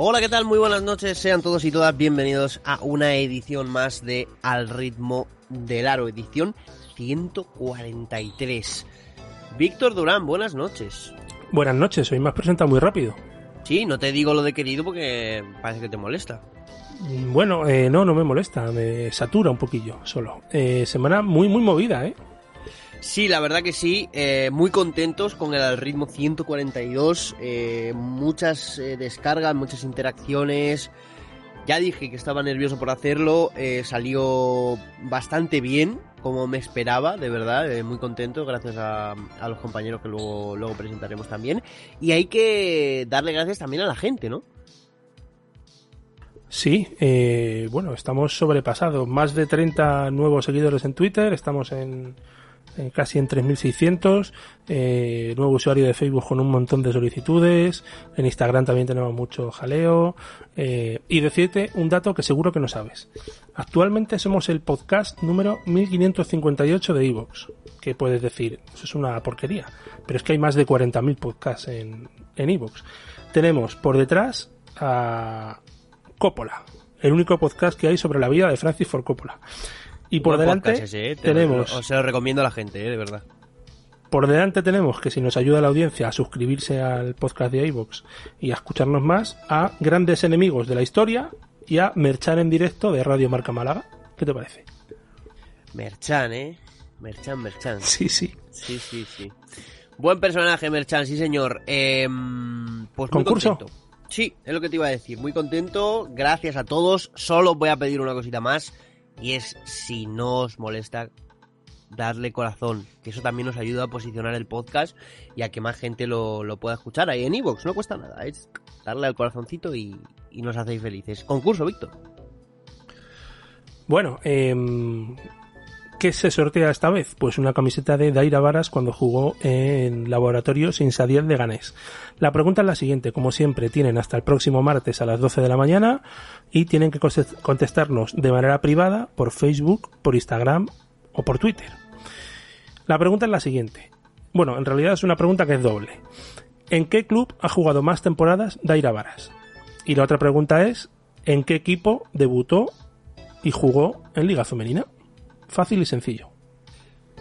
Hola, ¿qué tal? Muy buenas noches, sean todos y todas bienvenidos a una edición más de Al ritmo del aro, edición 143. Víctor Durán, buenas noches. Buenas noches, hoy me has presentado muy rápido. Sí, no te digo lo de querido porque parece que te molesta. Mm, Bueno, eh, no, no me molesta, me satura un poquillo solo. Eh, semana muy, muy movida, ¿eh? Sí, la verdad que sí, eh, muy contentos con el ritmo 142, eh, muchas eh, descargas, muchas interacciones. Ya dije que estaba nervioso por hacerlo, salió bastante bien, como me esperaba, de verdad, muy contento, gracias a, a los compañeros que luego, luego presentaremos también. Y hay que darle gracias también a la gente, ¿no? Sí, bueno, estamos sobrepasados. Más de 30 nuevos seguidores en Twitter, estamos en, en casi en 3.600. Eh, nuevo usuario de Facebook con un montón de solicitudes. En Instagram también tenemos mucho jaleo. Eh, y decirte un dato que seguro que no sabes. Actualmente somos el podcast número 1558 de Evox. Que puedes decir, eso es una porquería. Pero es que hay más de 40.000 podcasts en en Evox. Tenemos por detrás a Coppola, el único podcast que hay sobre la vida de Francis Ford Coppola. Y por Buen delante ese, eh, te lo- tenemos os se lo recomiendo a la gente, eh, de verdad. por delante tenemos que si nos ayuda la audiencia a suscribirse al podcast de iVoox y a escucharnos más, a grandes enemigos de la historia y a Merchan en directo de Radio Marca Málaga. ¿Qué te parece? Merchan, ¿eh? Merchan, Merchan. Sí, sí. Sí, sí, sí. Buen personaje, Merchan, sí, señor. Eh, pues muy ¿Concurso? contento. Sí, es lo que te iba a decir. Muy contento. Gracias a todos. Solo voy a pedir una cosita más. Y es, si no os molesta, darle corazón. Que eso también nos ayuda a posicionar el podcast y a que más gente lo, lo pueda escuchar ahí en Evox. No cuesta nada. Es darle al corazoncito y, y nos hacéis felices. Concurso, Víctor. Bueno, em, ¿qué se sortea esta vez? Pues una camiseta de Daira Varas cuando jugó en Laboratorio Sin Sadiel de Ganés. La pregunta es la siguiente, como siempre, tienen hasta el próximo martes a las 12 de la mañana y tienen que contestarnos de manera privada por Facebook, por Instagram o por Twitter. La pregunta es la siguiente. Bueno, en realidad es una pregunta que es doble. ¿En qué club ha jugado más temporadas Daira Varas? Y la otra pregunta es, ¿en qué equipo debutó y jugó en Liga Femenina. Fácil y sencillo.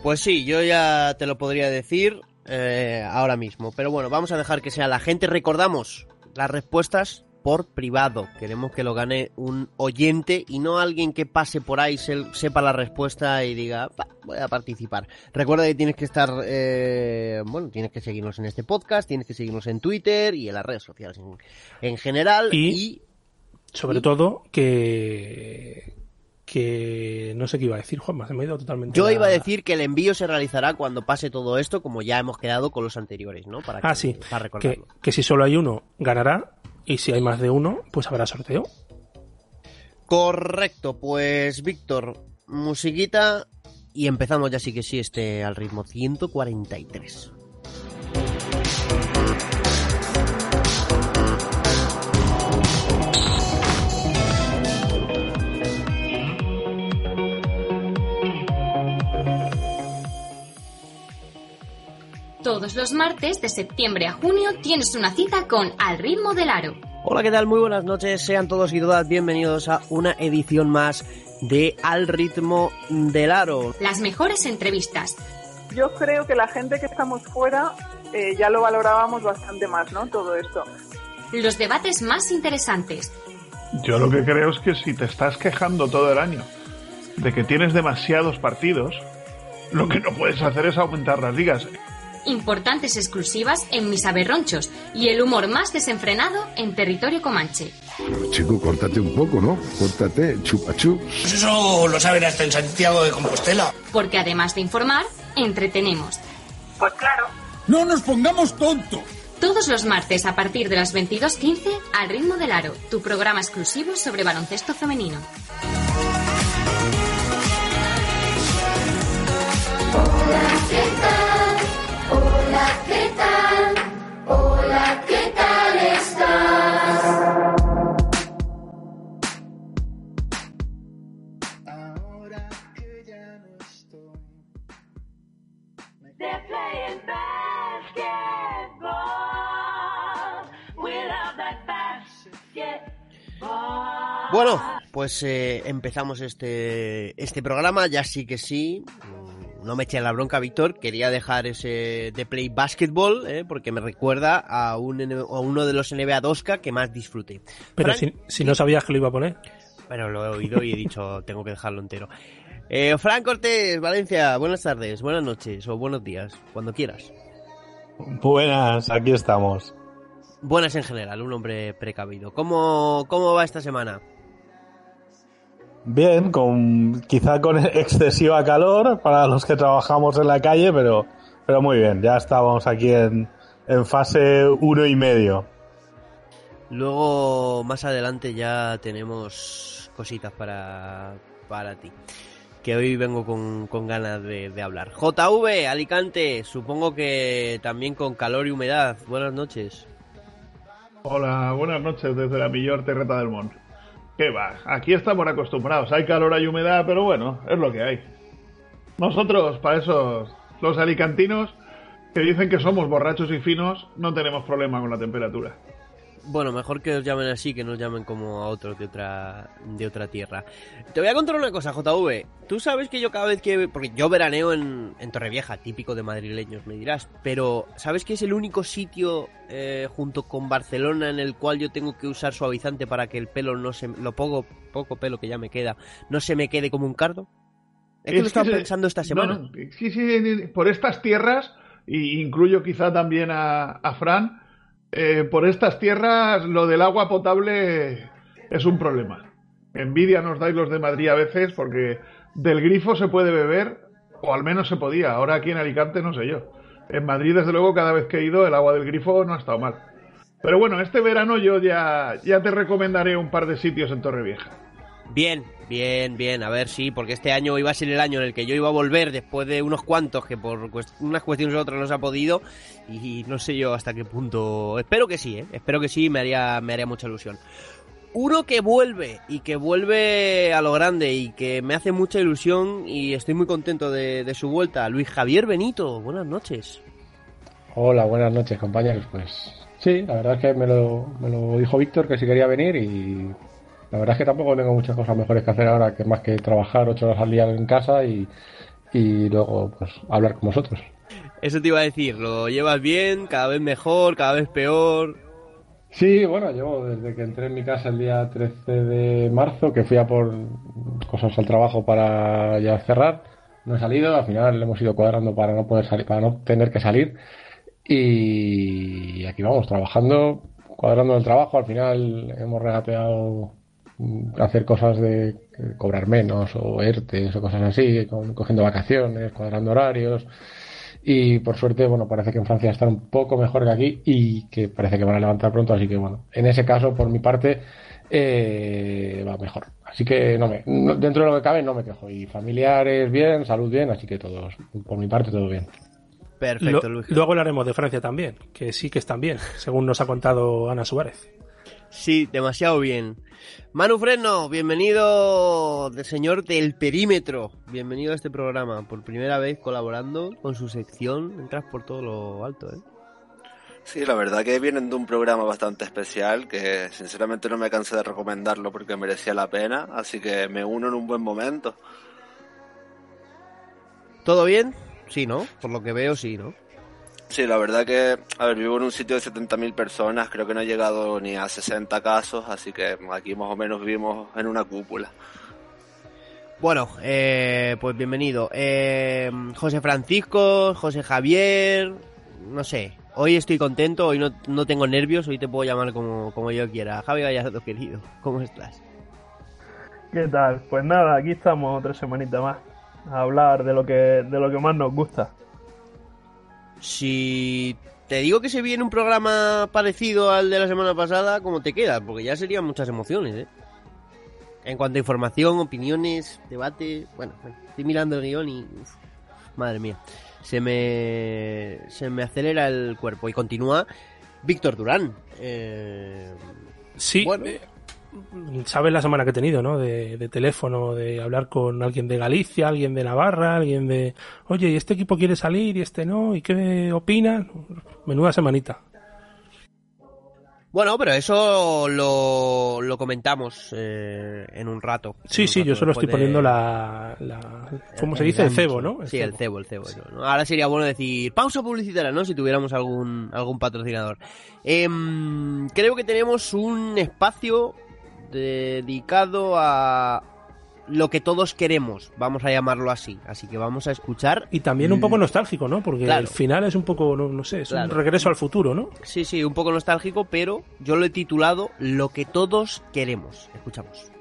Pues sí, yo ya te lo podría decir eh, ahora mismo. Pero bueno, vamos a dejar que sea la gente. Recordamos las respuestas por privado. Queremos que lo gane un oyente y no alguien que pase por ahí, se- sepa la respuesta y diga, "Va, voy a participar. Recuerda que tienes que estar, eh, bueno, tienes que seguirnos en este podcast, tienes que seguirnos en Twitter y en las redes sociales en, en general. Y- y Sobre todo que que no sé qué iba a decir, Juanma, se me ha ido totalmente. Yo la- iba a decir que el envío se realizará cuando pase todo esto, como ya hemos quedado con los anteriores, ¿no? Para Ah, que- sí, Para que, recordarlo. que si solo hay uno, ganará. Y si hay más de uno, pues habrá sorteo. Correcto, pues Víctor, musiquita y empezamos ya sí que sí este al ritmo 143. Todos los martes de septiembre a junio tienes una cita con Al ritmo del aro. Hola, ¿qué tal? Muy buenas noches, sean todos y todas bienvenidos a una edición más de Al ritmo del aro. Las mejores entrevistas, Yo creo que la gente que estamos fuera eh, ya lo valorábamos bastante más, ¿no? Todo esto. los debates más interesantes, Yo lo que creo es que si te estás quejando todo el año de que tienes demasiados partidos, lo que no puedes hacer es aumentar las ligas. Importantes exclusivas en mis aberronchos y el humor más desenfrenado en territorio comanche. Chico, córtate un poco, ¿no? Córtate, chupachu. Pues eso lo saben hasta en Santiago de Compostela. Porque además de informar, entretenemos. Pues claro. No nos pongamos tontos. Todos los martes a partir de las 22.15 al ritmo del aro, tu programa exclusivo sobre baloncesto femenino. Bueno, pues eh, empezamos este, este programa, ya sí que sí. Mm, No me eché la bronca, Víctor. Quería dejar ese de Play Basketball, eh, porque me recuerda a, un, N- a uno de los NBA 2K que más disfruté. Pero Frank- si, si no sabías que lo iba a poner. Bueno, lo he oído y he dicho, tengo que dejarlo entero. Eh, Fran Cortés, Valencia, buenas tardes, buenas noches o buenos días, cuando quieras. Buenas, aquí estamos. Buenas en general, un hombre precavido. ¿Cómo, cómo va esta semana? Bien, con quizá con excesiva calor para los que trabajamos en la calle, pero, pero muy bien. Ya estábamos aquí en, en fase uno y medio. Luego, más adelante ya tenemos cositas para, para ti. Que hoy vengo con, con ganas de, de hablar. JV, Alicante, supongo que también con calor y humedad. Buenas noches. Hola, buenas noches desde la mejor terreta del mundo. ¿Qué va? Aquí estamos acostumbrados. Hay calor, hay humedad, pero bueno, es lo que hay. Nosotros, para esos, los alicantinos, que dicen que somos borrachos y finos, no tenemos problema con la temperatura. Bueno, mejor que os llamen así, que nos llamen como a otros de otra, de otra tierra. Te voy a contar una cosa, JV. Tú sabes que yo cada vez que... Porque yo veraneo en, en Torrevieja, típico de madrileños, me dirás. Pero, ¿sabes que es el único sitio eh, junto con Barcelona en el cual yo tengo que usar suavizante para que el pelo no se... Lo poco, poco pelo que ya me queda, no se me quede como un cardo? Es que lo he estado se- pensando esta semana. no, no, sí, sí, por estas tierras, y incluyo quizá también a, a Fran, eh, por estas tierras lo del agua potable es un problema. Envidia nos dais los de Madrid a veces porque del grifo se puede beber, o al menos se podía. Ahora aquí en Alicante no sé yo. En Madrid, desde luego, cada vez que he ido, el agua del grifo no ha estado mal. Pero bueno, este verano yo ya, ya te recomendaré un par de sitios en Torrevieja. Bien, bien, bien, a ver, sí, porque este año iba a ser el año en el que yo iba a volver después de unos cuantos que por cuest- unas cuestiones u otras no se ha podido y no sé yo hasta qué punto. Espero que sí, ¿eh? espero que sí, me haría, me haría mucha ilusión. Uno que vuelve y que vuelve a lo grande y que me hace mucha ilusión y estoy muy contento de, su vuelta, Luis Javier Benito, buenas noches. Hola, buenas noches, compañeros. Pues sí, la verdad es que me lo, me lo dijo Víctor que si quería venir y la verdad es que tampoco tengo muchas cosas mejores que hacer ahora que más que trabajar ocho horas al día en casa y, y luego pues hablar con vosotros. Eso te iba a decir, ¿lo llevas bien? ¿Cada vez mejor? ¿Cada vez peor? Sí, bueno, llevo desde que entré en mi casa el día 13 de marzo, que fui a por cosas al trabajo para ya cerrar. No he salido, al final hemos ido cuadrando para no poder salir, para no tener que salir. Y aquí vamos, trabajando, cuadrando el trabajo. Al final hemos regateado hacer cosas de eh, cobrar menos o ERTES o cosas así, con- cogiendo vacaciones, cuadrando horarios. Y por suerte, bueno, parece que en Francia están un poco mejor que aquí y que parece que van a levantar pronto, así que bueno, en ese caso, por mi parte, eh, va mejor. Así que no me, no- dentro de lo que cabe no me quejo. Y familiares bien, salud bien, así que todos, por mi parte, todo bien. Perfecto, Luis. luego hablaremos de Francia también, que sí que están bien, según nos ha contado Ana Suárez. Sí, demasiado bien. Manu Fresno, bienvenido, de señor del perímetro. Bienvenido a este programa. Por primera vez colaborando con su sección. Entras por todo lo alto, ¿eh? Sí, la verdad que vienen de un programa bastante especial que sinceramente no me cansé de recomendarlo porque merecía la pena, así que me uno en un buen momento. ¿Todo bien? Sí, ¿no? Por lo que veo, sí, ¿no? Sí, la verdad que, a ver, vivo en un sitio de 70.000 personas, creo que no he llegado ni a 60 casos, así que aquí más o menos vivimos en una cúpula. Bueno, eh, pues bienvenido. Eh, José Francisco, José Javier, no sé. Hoy estoy contento, hoy no, no tengo nervios, hoy te puedo llamar como, como yo quiera. Javi Gallardo, querido, ¿cómo estás? ¿Qué tal? Pues nada, aquí estamos otra semanita más a hablar de lo que de lo que más nos gusta. Si te digo que se viene un programa parecido al de la semana pasada, ¿cómo te queda? Porque ya serían muchas emociones, ¿eh? En cuanto a información, opiniones, debate, bueno, bueno, estoy mirando el guion y... uf, madre mía, se me, se me acelera el cuerpo y continúa Víctor Durán. Eh, Sí, Bueno. eh, sabes la semana que he tenido, ¿no? De, de teléfono, de hablar con alguien de Galicia, alguien de Navarra, alguien de, oye, ¿y este equipo quiere salir y este no? ¿Y qué opinan? Menuda semanita. Bueno, pero eso lo, lo comentamos eh, en un rato. Sí, un sí, rato yo solo estoy de- poniendo la, la ¿cómo se dice? El cebo, ¿no? El Sí, el cebo. el cebo. eso, ¿no? Ahora sería bueno decir pausa publicitaria, ¿no? Si tuviéramos algún, algún patrocinador. Em, creo que tenemos un espacio dedicado a lo que todos queremos, vamos a llamarlo así. Así que vamos a escuchar. Y también un poco nostálgico, ¿no? Porque Claro. el final es un poco, no, no sé, es Claro. un regreso al futuro, ¿no? Sí, sí, un poco nostálgico, pero yo lo he titulado Lo que todos queremos. Escuchamos.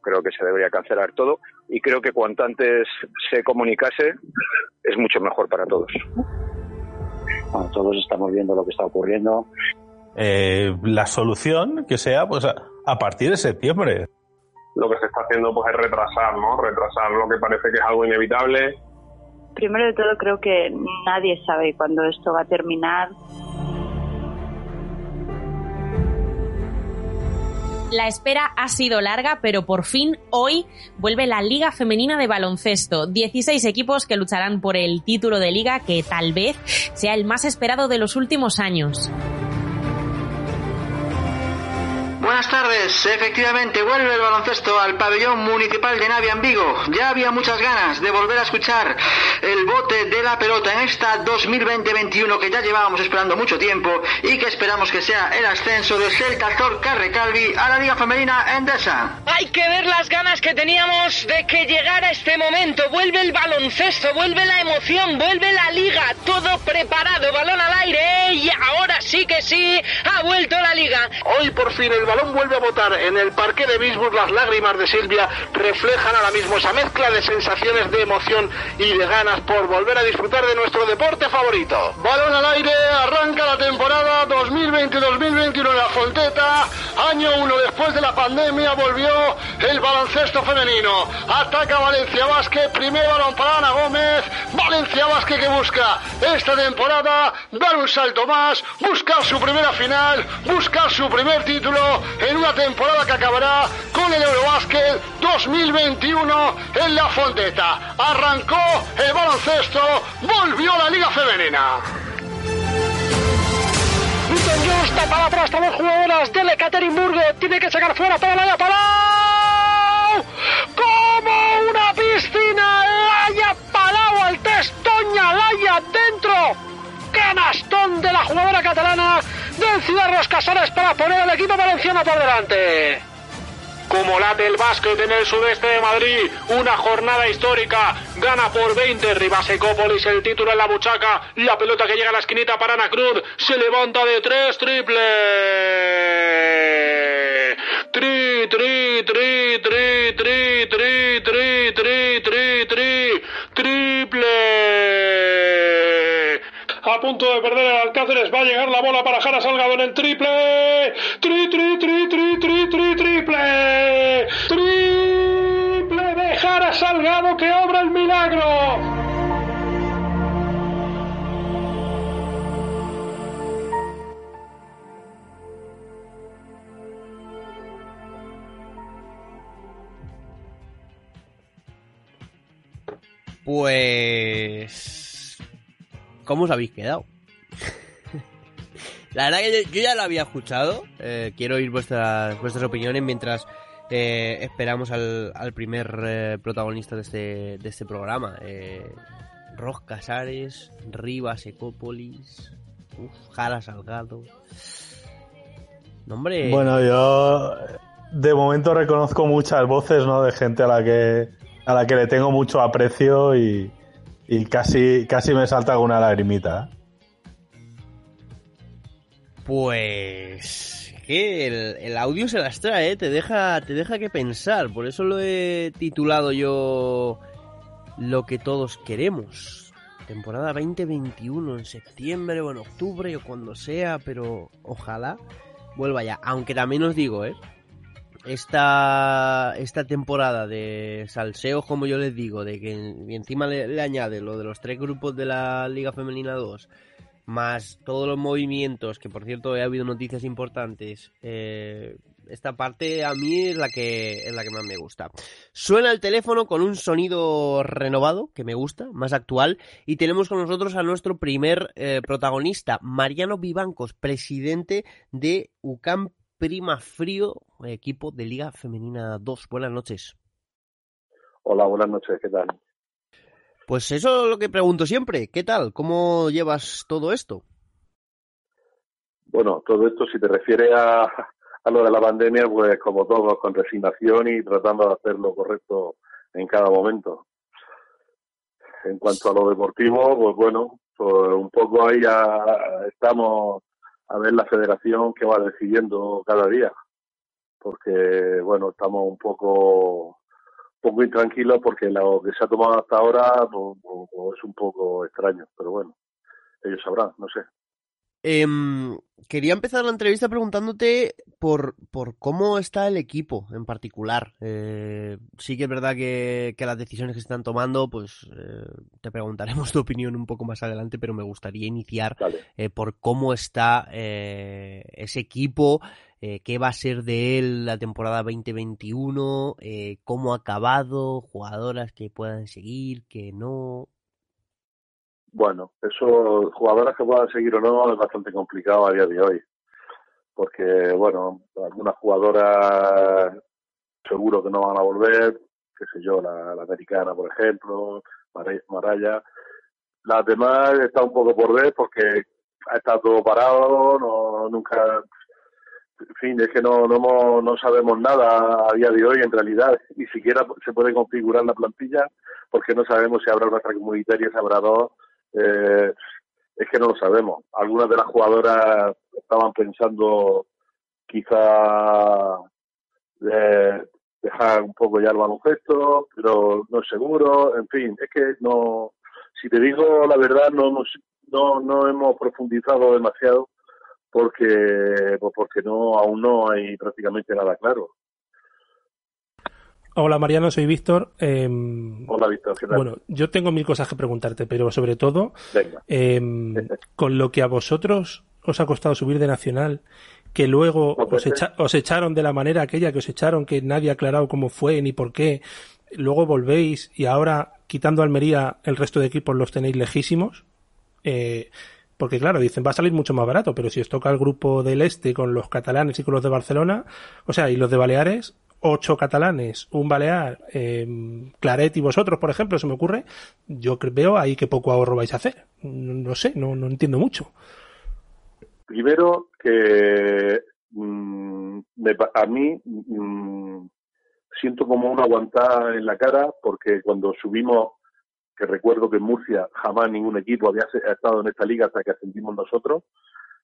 creo que se debería cancelar todo y creo que cuanto antes se comunicase es mucho mejor para todos. Bueno, todos estamos viendo lo que está ocurriendo. Eh, la solución que sea pues a, a partir de septiembre. Lo que se está haciendo pues es retrasar, ¿no? Retrasar lo que parece que es algo inevitable. Primero de todo, creo que nadie sabe cuándo esto va a terminar. La espera ha sido larga, pero por fin hoy vuelve la Liga Femenina de Baloncesto. 16 equipos que lucharán por el título de liga que tal vez sea el más esperado de los últimos años. Buenas tardes, efectivamente vuelve el baloncesto al pabellón municipal de Navia en Vigo. Ya había muchas ganas de volver a escuchar el bote de la pelota en esta 2020-21 que ya llevábamos esperando mucho tiempo y que esperamos que sea el ascenso de Celta Zorca Recalvi a la Liga Femenina Endesa. Hay que ver las ganas que teníamos de que llegara este momento. Vuelve el baloncesto, vuelve la emoción, vuelve la liga. Todo preparado, balón al aire. Y ahora sí que sí, ha vuelto la liga. Hoy por fin el balón vuelve a botar en el parque de Bisburg. Las lágrimas de Silvia reflejan ahora mismo esa mezcla de sensaciones de emoción y de ganas por volver a disfrutar de nuestro deporte favorito. Balón al aire, arranca la temporada 2020-2021 en la Fonteta. Año uno después de la pandemia volvió el baloncesto femenino. Ataca Valencia Vázquez, primer balón para Ana Gómez. Valencia Vázquez que busca esta temporada dar un salto más, buscar su primera final, buscar su primer título en una temporada que acabará con el Eurobásquet 2021 en la Fonteta. Arrancó el baloncesto, volvió la Liga Femenina. Newton Jones para atrás, dos jugadoras del Ekaterimburgo. Tiene que sacar fuera para Laia Palau. Como una piscina, Laia Palau al testoña, Laia dentro. Canastón de la jugadora catalana del Ciudad Los Casares para poner al equipo valenciano por delante. Como late el básquet en el sudeste de Madrid, una jornada histórica, gana por 20 Rivas Ecópolis el título en la buchaca, la pelota que llega a la esquinita para Ana Cruz, se levanta de tres, triple. Tri, tri, tri, tri, tri, tri, tri, tri, tri, tri, triple. A punto de perder el Alcáceres, va a llegar la bola para Jara Salgado en el triple. Tri, tri, tri, tri, tri, tri, triple. Triple de Jara Salgado que obra el milagro. Pues... ¿Cómo os habéis quedado? La verdad que yo, yo ya lo había escuchado. eh, quiero oír vuestras, vuestras opiniones mientras eh, esperamos al, al primer eh, protagonista de este, de este programa. Eh, Ros Casares, Rivas Ecópolis, uf, Jara Salgado. No, hombre. Bueno, yo de momento reconozco muchas voces, ¿no? De gente a la que a la que le tengo mucho aprecio y, y casi casi me salta alguna lagrimita. ¿eh? Pues que el, el audio se las trae, ¿eh? te deja, te deja que pensar. Por eso lo he titulado yo lo que todos queremos. Temporada 2021 en septiembre o en octubre o cuando sea, pero ojalá vuelva ya. Aunque también os digo, ¿eh? Esta, esta temporada de salseos, como yo les digo, de que encima le, le añade lo de los tres grupos de la Liga Femenina 2, más todos los movimientos, que por cierto ha habido noticias importantes, eh, esta parte a mí es la que es la que más me gusta. Suena el teléfono con un sonido renovado, que me gusta, más actual, y tenemos con nosotros a nuestro primer eh, protagonista, Mariano Vivancos, presidente de UCAM Prima Frío, equipo de Liga Femenina 2. Buenas noches. Hola, buenas noches, ¿qué tal? Pues eso es lo que pregunto siempre. ¿Qué tal? ¿Cómo llevas todo esto? Bueno, todo esto, si te refieres a, a lo de la pandemia, pues como todos, con resignación y tratando de hacer lo correcto en cada momento. En cuanto a lo deportivo, pues bueno, pues un poco ahí ya estamos a ver la federación que va decidiendo cada día. Porque, bueno, estamos un poco poco intranquilos porque lo que se ha tomado hasta ahora pues es un poco extraño, pero bueno, ellos sabrán, no sé. Em, quería empezar la entrevista preguntándote por, por cómo está el equipo en particular. Eh, sí que es verdad que, que las decisiones que se están tomando, pues eh, te preguntaremos tu opinión un poco más adelante, pero me gustaría iniciar eh, por cómo está eh, ese equipo, eh, qué va a ser de él la temporada 2021, eh, cómo ha acabado, jugadoras que puedan seguir, que no. Bueno, eso, jugadoras que puedan seguir o no, es bastante complicado a día de hoy. Porque, bueno, algunas jugadoras seguro que no van a volver, qué sé yo, la, americana, por ejemplo, Mara- Maraya. Las demás está un poco por ver porque ha estado todo parado, no, nunca, en fin, es que no, no, no sabemos nada a día de hoy en realidad, ni siquiera se puede configurar la plantilla porque no sabemos si habrá una comunitaria, si habrá dos, eh, es que no lo sabemos. Algunas de las jugadoras estaban pensando quizá eh, dejar un poco ya el baloncesto, pero no es seguro, en fin, es que no, si te digo la verdad, no no, no hemos profundizado demasiado porque, pues porque no, aún no hay prácticamente nada claro. Hola Mariano, soy Víctor. Em, Hola Víctor, ¿qué tal? bueno, yo tengo mil cosas que preguntarte, pero sobre todo, em, con lo que a vosotros os ha costado subir de Nacional, que luego os, echa- os echaron de la manera aquella que os echaron, que nadie ha aclarado cómo fue ni por qué, luego volvéis y ahora, quitando Almería, el resto de equipos los tenéis lejísimos. Eh, porque claro, dicen, va a salir mucho más barato, pero si os toca el grupo del este con los catalanes y con los de Barcelona, o sea, y los de Baleares, ocho catalanes, un balear, eh, Claret y vosotros, por ejemplo, se me ocurre, yo veo ahí que poco ahorro vais a hacer. No, sé, no, no entiendo mucho. Primero que mm, me a mí mm, siento como una aguantada en la cara porque cuando subimos, que recuerdo que en Murcia jamás ningún equipo había estado en esta liga hasta que ascendimos nosotros.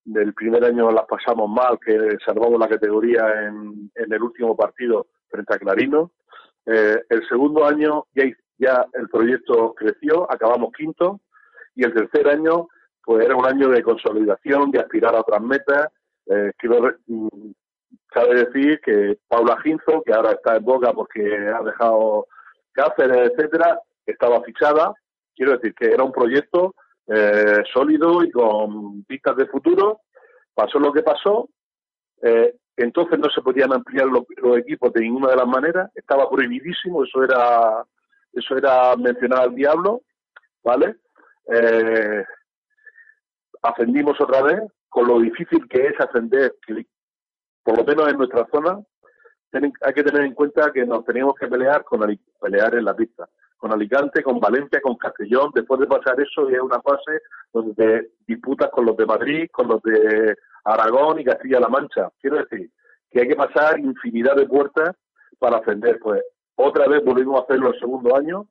Del primer año las pasamos mal, que salvamos la categoría en, el último partido frente a Clarino. Eh, el segundo año ya, el proyecto creció, acabamos quinto. Y el tercer año pues era un año de consolidación, de aspirar a otras metas. Eh, quiero mm, decir que Paula Ginzo, que ahora está en boca porque ha dejado Cáceres, etcétera, estaba fichada. Quiero decir que era un proyecto eh, sólido y con vistas de futuro. Pasó lo que pasó. Eh, entonces no se podían ampliar los, equipos de ninguna de las maneras. Estaba prohibidísimo. Eso era, eso era mencionar al diablo, ¿vale? Eh, ascendimos otra vez, con lo difícil que es ascender, por lo menos en nuestra zona, hay que tener en cuenta que nos teníamos que pelear con pelear en la pista, con Alicante, con Valencia, con Castellón, después de pasar eso ya es una fase donde disputas con los de Madrid, con los de Aragón y Castilla-La Mancha. Quiero decir que hay que pasar infinidad de puertas para ascender. Pues otra vez volvimos a hacerlo el segundo año,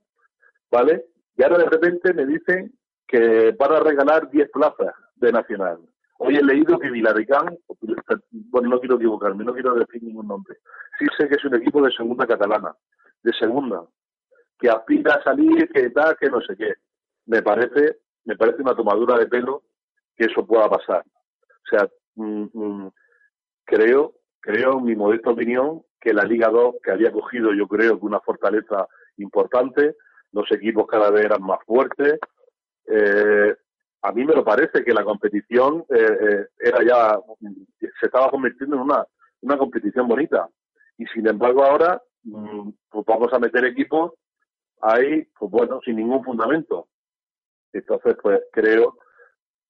¿vale? Y ahora de repente me dicen que van a regalar 10 plazas de Nacional. Hoy he leído que Vilaricán, bueno, no quiero equivocarme, no quiero decir ningún nombre. Sí sé que es un equipo de segunda catalana, de segunda. Que aspira a salir, que tal, que no sé qué. Me parece, me parece una tomadura de pelo que eso pueda pasar. O sea, mm, mm, creo, creo, en mi modesta opinión, que la Liga 2, que había cogido, yo creo, que una fortaleza importante, los equipos cada vez eran más fuertes. Eh, a mí me lo parece que la competición eh, eh, era ya, se estaba convirtiendo en una, una competición bonita. Y sin embargo ahora, mm, pues vamos a meter equipos ahí, pues bueno, sin ningún fundamento. Entonces, pues creo,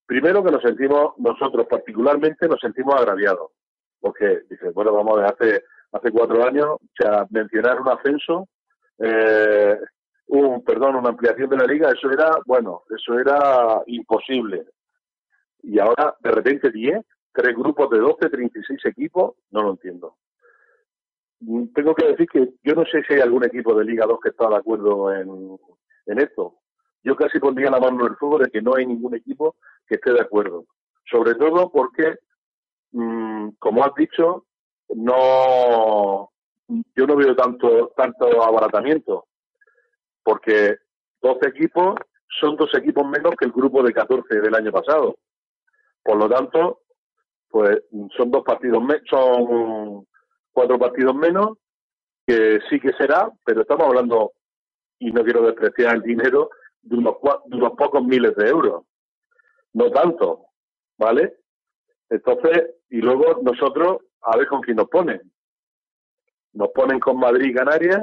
primero que nos sentimos, nosotros particularmente nos sentimos agraviados. Porque, dice, bueno, vamos ver, hace, hace cuatro años, o sea, mencionar un ascenso, eh, un, perdón, una ampliación de la liga, eso era, bueno, eso era imposible. Y ahora, de repente, 10, tres grupos de 12, 36 equipos, no lo entiendo. Tengo que decir que yo no sé si hay algún equipo de Liga 2 que está de acuerdo en, en esto. Yo casi pondría la mano en el fuego de que no hay ningún equipo que esté de acuerdo. Sobre todo porque, mm, como has dicho, no, yo no veo tanto, tanto abaratamiento porque 12 equipos son dos equipos menos que el grupo de 14 del año pasado. Por lo tanto, pues son dos partidos son cuatro partidos menos, que sí que será, pero estamos hablando, y no quiero despreciar el dinero, de unos, de unos pocos miles de euros. No tanto, ¿vale? Entonces, y luego nosotros, a ver con quién nos ponen. Nos ponen con Madrid y Canarias,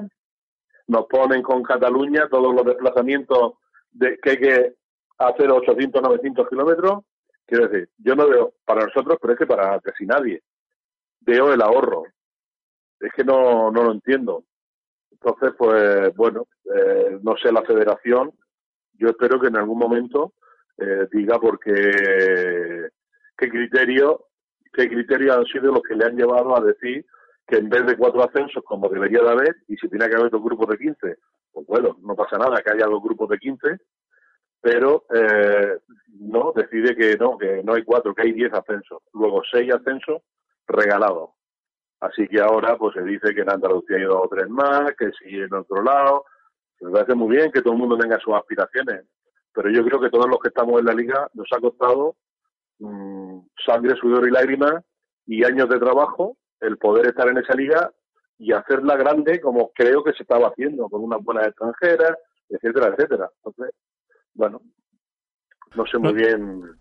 nos ponen con Cataluña todos los desplazamientos de, que hay que hacer 800, 900 kilómetros. Quiero decir, yo no veo para nosotros, pero es que para casi nadie. Veo el ahorro. Es que no, no lo entiendo. Entonces, pues bueno, eh, no sé la federación. Yo espero que en algún momento eh, diga porque qué criterio, qué criterios han sido los que le han llevado a decir que en vez de cuatro ascensos, como debería de haber, y si tiene que haber dos grupos de 15, pues bueno, no pasa nada que haya dos grupos de 15, pero eh, no, decide que no, que no hay cuatro, que hay diez ascensos. Luego seis ascensos regalados. Así que ahora pues se dice que en Andalucía hay dos o tres más, que sí en otro lado. Me parece muy bien que todo el mundo tenga sus aspiraciones, pero yo creo que todos los que estamos en la liga nos ha costado mm, sangre, sudor y lágrimas y años de trabajo el poder estar en esa liga y hacerla grande como creo que se estaba haciendo, con unas buenas extranjeras, etcétera, etcétera. Entonces, bueno, no sé muy bien.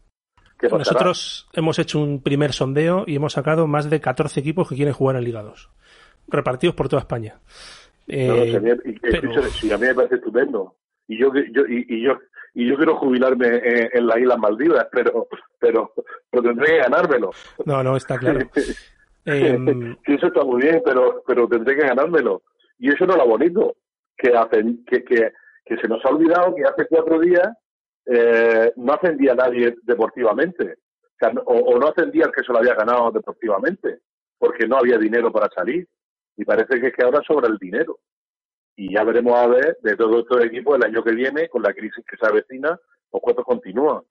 Nosotros hemos hecho un primer sondeo y hemos sacado más de 14 equipos que quieren jugar en Liga 2, repartidos por toda España. No, no, Eh, si a mí, y- pero- sí, a mí me parece estupendo. Y yo, yo y, y yo y yo quiero jubilarme en, en las Islas Maldivas, pero pero pero tendré que ganármelo. No, no, está claro. Em, Sí, eso está muy bien, pero pero tendré que ganármelo. Y eso no es lo bonito, que hacen que, que, que se nos ha olvidado que hace cuatro días eh, no ascendía nadie deportivamente. O, no- ascendía el que se lo había ganado deportivamente, porque no había dinero para salir. Y parece que es que ahora sobra el dinero. Y ya veremos a ver de todos estos equipos el año que viene, con la crisis que se avecina, o cuántos continúan.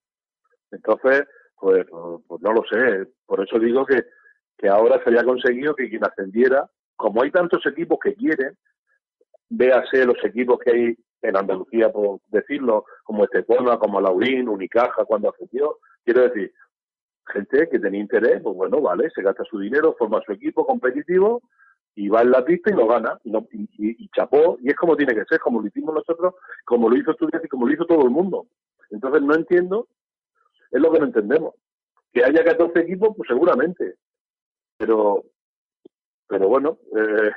Entonces, pues, pues no lo sé. Por eso digo que, que ahora se había conseguido que quien ascendiera, como hay tantos equipos que quieren, véase los equipos que hay en Andalucía, por decirlo, como Estepona, como Laurín, Unicaja, cuando ascendió. Quiero decir, gente que tenía interés, pues bueno, vale, se gasta su dinero, forma su equipo competitivo y va en la pista y lo gana. Y, no- y- y- chapó, y es como tiene que ser, como lo hicimos nosotros, como lo hizo Estudiantes y como lo hizo todo el mundo. Entonces no entiendo, es lo que no entendemos. Que haya 14 equipos, pues seguramente. Pero, pero bueno, eh,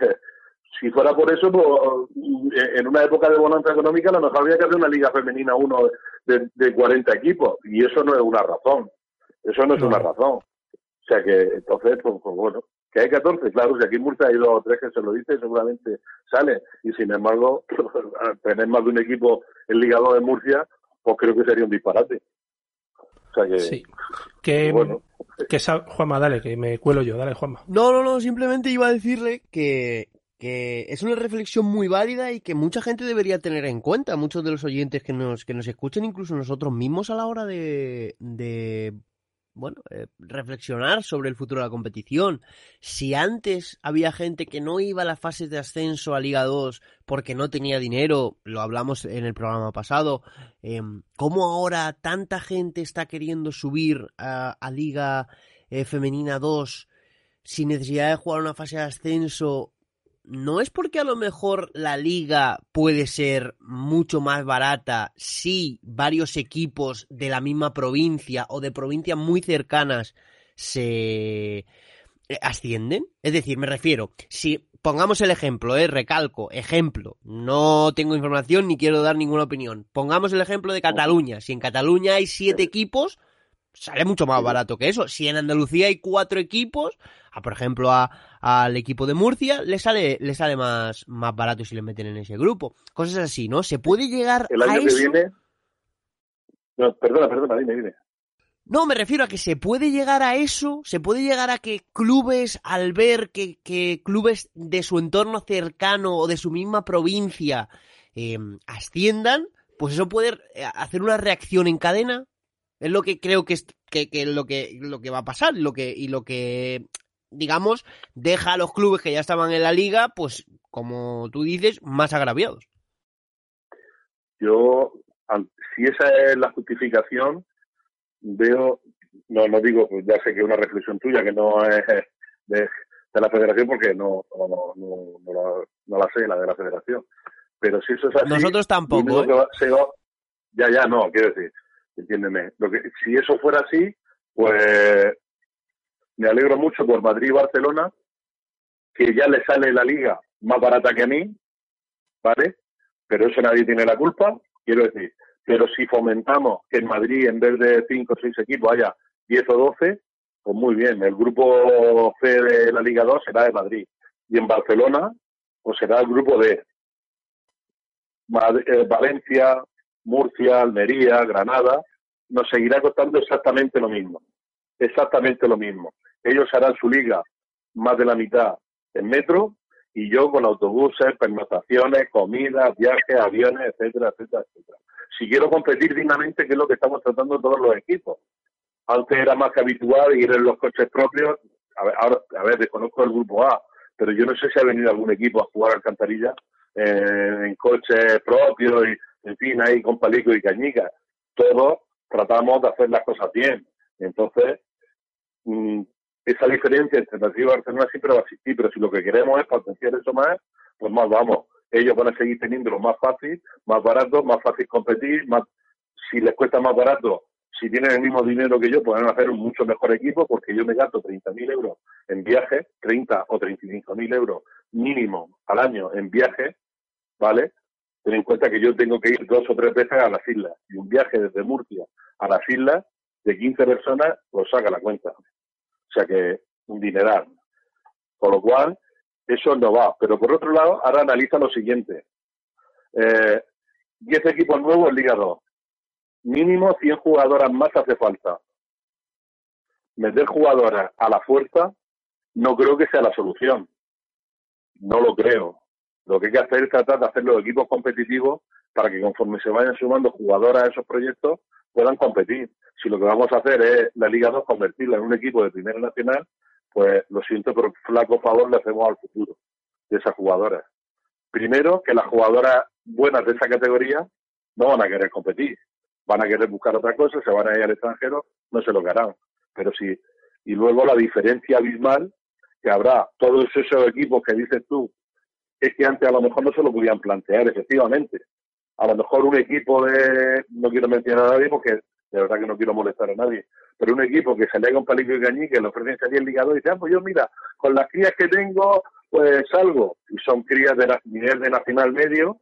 si fuera por eso, pues, eh, en una época de bonanza económica, a lo mejor habría que hacer una liga femenina uno de, de 40 equipos. Y eso no es una razón. Eso no es No. una razón. O sea que, entonces, pues, pues bueno, que hay 14, claro, si aquí en Murcia hay dos o tres que se lo dice, seguramente sale. Y sin embargo, tener más de un equipo en Liga 2 en Murcia, pues creo que sería un disparate. O sea que, sí. Que, bueno. que Juanma, dale, que me cuelo yo, dale, Juanma. No, no, no, simplemente iba a decirle que, que es una reflexión muy válida y que mucha gente debería tener en cuenta, muchos de los oyentes que nos, que nos escuchen, incluso nosotros mismos a la hora de, de bueno, eh, reflexionar sobre el futuro de la competición. Si antes había gente que no iba a las fases de ascenso a Liga 2 porque no tenía dinero, lo hablamos en el programa pasado, eh, ¿cómo ahora tanta gente está queriendo subir a, a Liga eh, Femenina 2 sin necesidad de jugar una fase de ascenso? ¿No es porque a lo mejor la liga puede ser mucho más barata si varios equipos de la misma provincia o de provincias muy cercanas se eh, ascienden? Es decir, me refiero, si pongamos el ejemplo, eh, recalco, ejemplo, no tengo información ni quiero dar ninguna opinión. Pongamos el ejemplo de Cataluña. Si en Cataluña hay siete equipos, sale mucho más barato que eso. Si en Andalucía hay cuatro equipos, a, por ejemplo a, al equipo de Murcia, le sale, le sale más, más barato si le meten en ese grupo. Cosas así, ¿no? Se puede llegar El a año que eso. viene. No, perdona, perdona, dime, dime. No, me refiero a que se puede llegar a eso, se puede llegar a que clubes, al ver que, que clubes de su entorno cercano o de su misma provincia eh, asciendan, pues eso puede eh, hacer una reacción en cadena. Es lo que creo que es que, que lo que lo que va a pasar, lo que y lo que digamos deja a los clubes que ya estaban en la liga, pues como tú dices, más agraviados. Yo, si esa es la justificación, veo, no, no digo, pues ya sé que es una reflexión tuya, que no es de, de la federación, porque no, no, no, no, no la, no la sé, la de la federación. Pero si eso es así. Nosotros tampoco, ¿eh? que va- se va- ya, ya, no, quiero decir, entiéndeme. Lo que, si eso fuera así, pues me alegro mucho por Madrid y Barcelona, que ya le sale la liga más barata que a mí, ¿vale? Pero eso nadie tiene la culpa, quiero decir. Pero si fomentamos que en Madrid, en vez de cinco o seis equipos, haya 10 o 12, pues muy bien. El grupo C de la Liga 2 será de Madrid. Y en Barcelona, pues será el grupo D. Eh, Valencia, Murcia, Almería, Granada, nos seguirá costando exactamente lo mismo. Exactamente lo mismo. Ellos harán su liga más de la mitad en metro y yo con autobuses, pernoctaciones, comidas, viajes, aviones, etcétera, etcétera, etcétera. Si quiero competir dignamente, que es lo que estamos tratando todos los equipos. Antes era más que habitual ir en los coches propios. A ver, ahora, a ver, desconozco el grupo A, pero yo no sé si ha venido algún equipo a jugar al Cantarilla eh, en coches propios y, en fin, ahí con palico y cañica. Todos tratamos de hacer las cosas bien. Entonces, mm, esa diferencia entre Madrid y Barcelona siempre va a existir, pero si lo que queremos es potenciar eso más, pues más vamos. Ellos van a seguir teniéndolo más fácil, más barato, más fácil competir, más si les cuesta más barato, si tienen el mismo dinero que yo, pueden hacer un mucho mejor equipo porque yo me gasto 30.000 euros en viajes, 30 o 35.000 euros mínimo al año en viajes, ¿vale? Ten en cuenta que yo tengo que ir dos o tres veces a las islas y un viaje desde Murcia a las islas de 15 personas, pues saca la cuenta. O sea que un dineral. Con lo cual, eso no va. Pero por otro lado, ahora analiza lo siguiente. Eh, 10 equipos nuevos en Liga 2. Mínimo 100 jugadoras más hace falta. Meter jugadoras a la fuerza no creo que sea la solución. No lo creo. Lo que hay que hacer es tratar de hacer los equipos competitivos para que conforme se vayan sumando jugadoras a esos proyectos puedan competir. Si lo que vamos a hacer es la Liga 2 convertirla en un equipo de primera nacional, pues lo siento, pero flaco favor le hacemos al futuro de esas jugadoras. Primero, que las jugadoras buenas de esa categoría no van a querer competir, van a querer buscar otra cosa, se van a ir al extranjero, no se lo harán. Pero sí, y luego la diferencia abismal que habrá todos esos equipos que dices tú, es que antes a lo mejor no se lo podían plantear, efectivamente. A lo mejor un equipo de, no quiero mencionar a nadie porque de verdad que no quiero molestar a nadie, pero un equipo que se le haga un palico y cañí, que le ofrecen salir el ligador y dice, ah, pues yo mira, con las crías que tengo, pues salgo, y son crías de nivel de nacional medio,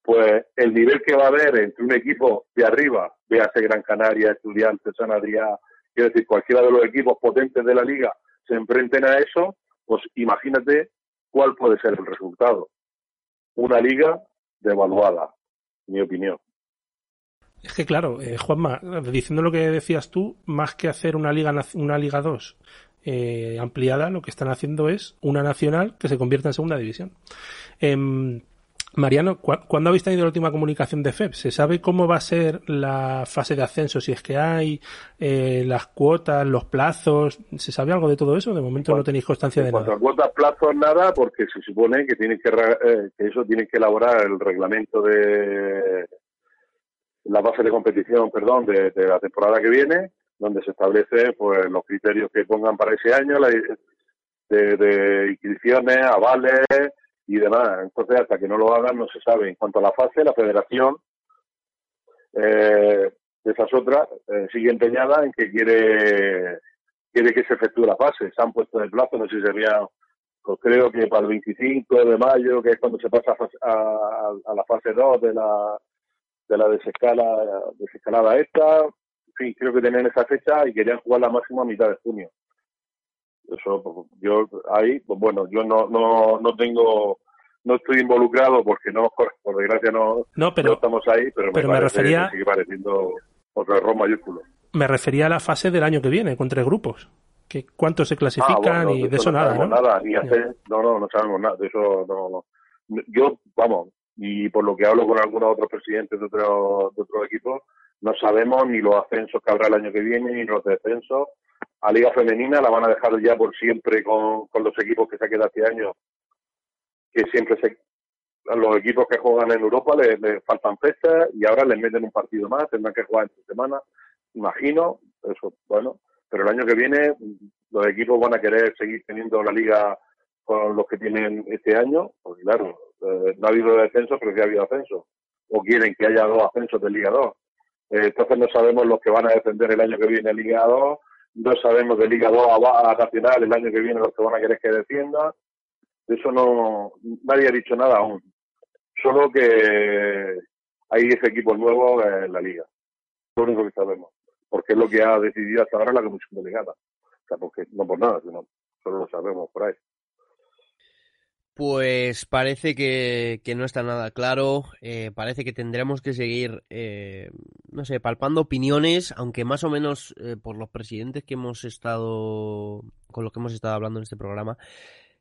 pues el nivel que va a haber entre un equipo de arriba, véase Gran Canaria, Estudiantes, San Adrián, quiero decir, cualquiera de los equipos potentes de la liga se enfrenten a eso, pues imagínate cuál puede ser el resultado. Una liga devaluada, mi opinión. Es que claro, eh, Juanma, diciendo lo que decías tú, más que hacer una liga una liga 2 eh, ampliada, lo que están haciendo es una nacional que se convierta en segunda división. Em, Mariano, ¿cu ¿cuándo habéis tenido la última comunicación de FEP? ¿Se sabe cómo va a ser la fase de ascenso? Si es que hay eh, las cuotas, los plazos, ¿se sabe algo de todo eso? De momento no tenéis constancia de En cuanto nada. a cuotas, plazos, nada, porque se supone que tienen que, eh, que eso tiene que elaborar el reglamento de la base de competición, perdón, de, de la temporada que viene, donde se establece pues los criterios que pongan para ese año, la, de, de inscripciones, avales y demás. Entonces, hasta que no lo hagan, no se sabe. En cuanto a la fase, la federación, eh, esas otras, eh, sigue empeñada en que quiere quiere que se efectúe la fase. Se han puesto en el plazo, no sé si sería, pues creo que para el 25 de mayo, que es cuando se pasa a, a- a la fase 2 de la de la desescala, desescalada esta. En fin, creo que tenían esa fecha y querían jugar la máxima a mitad de junio. Eso, yo ahí, pues bueno, yo no, no, no tengo, no estoy involucrado porque no, por desgracia no, No, pero- estamos ahí, pero, pero me, me parece, refería- me sigue pareciendo otro error mayúsculo. Me refería a la fase del año que viene, con tres grupos. Que ¿Cuántos se clasifican? Ah, bueno, y de eso no nada, ¿no? nada, ni hacer, no, no, no sabemos nada, de eso no, no. Yo, vamos, y por lo que hablo con algunos otros presidentes de otros de otros equipos, no sabemos ni los ascensos que habrá el año que viene, ni los descensos. A Liga Femenina la van a dejar ya por siempre con, con los equipos que se quedan este año, que siempre se los equipos que juegan en Europa les, faltan fechas y ahora les meten un partido más, tendrán que jugar entre semana, imagino, eso, bueno, pero el año que viene los equipos van a querer seguir teniendo la liga con los que tienen este año, porque claro, eh, no ha habido descenso, pero sí ha habido ascenso, o quieren que haya dos ascensos de Liga 2. Eh, entonces no sabemos los que van a defender el año que viene Liga 2, no sabemos de Liga 2 a, a Nacional el año que viene los que van a querer que defienda. De eso no, nadie ha dicho nada aún. Solo que hay ese equipo nuevo en la liga. Lo único que sabemos. Porque es lo que ha decidido hasta ahora la comisión delegada. O sea, porque, no por nada, sino solo lo sabemos por ahí. Pues parece que, que no está nada claro. eh, parece que tendremos que seguir, eh, no sé, palpando opiniones, aunque más o menos eh, por los presidentes que hemos estado, con los que hemos estado hablando en este programa,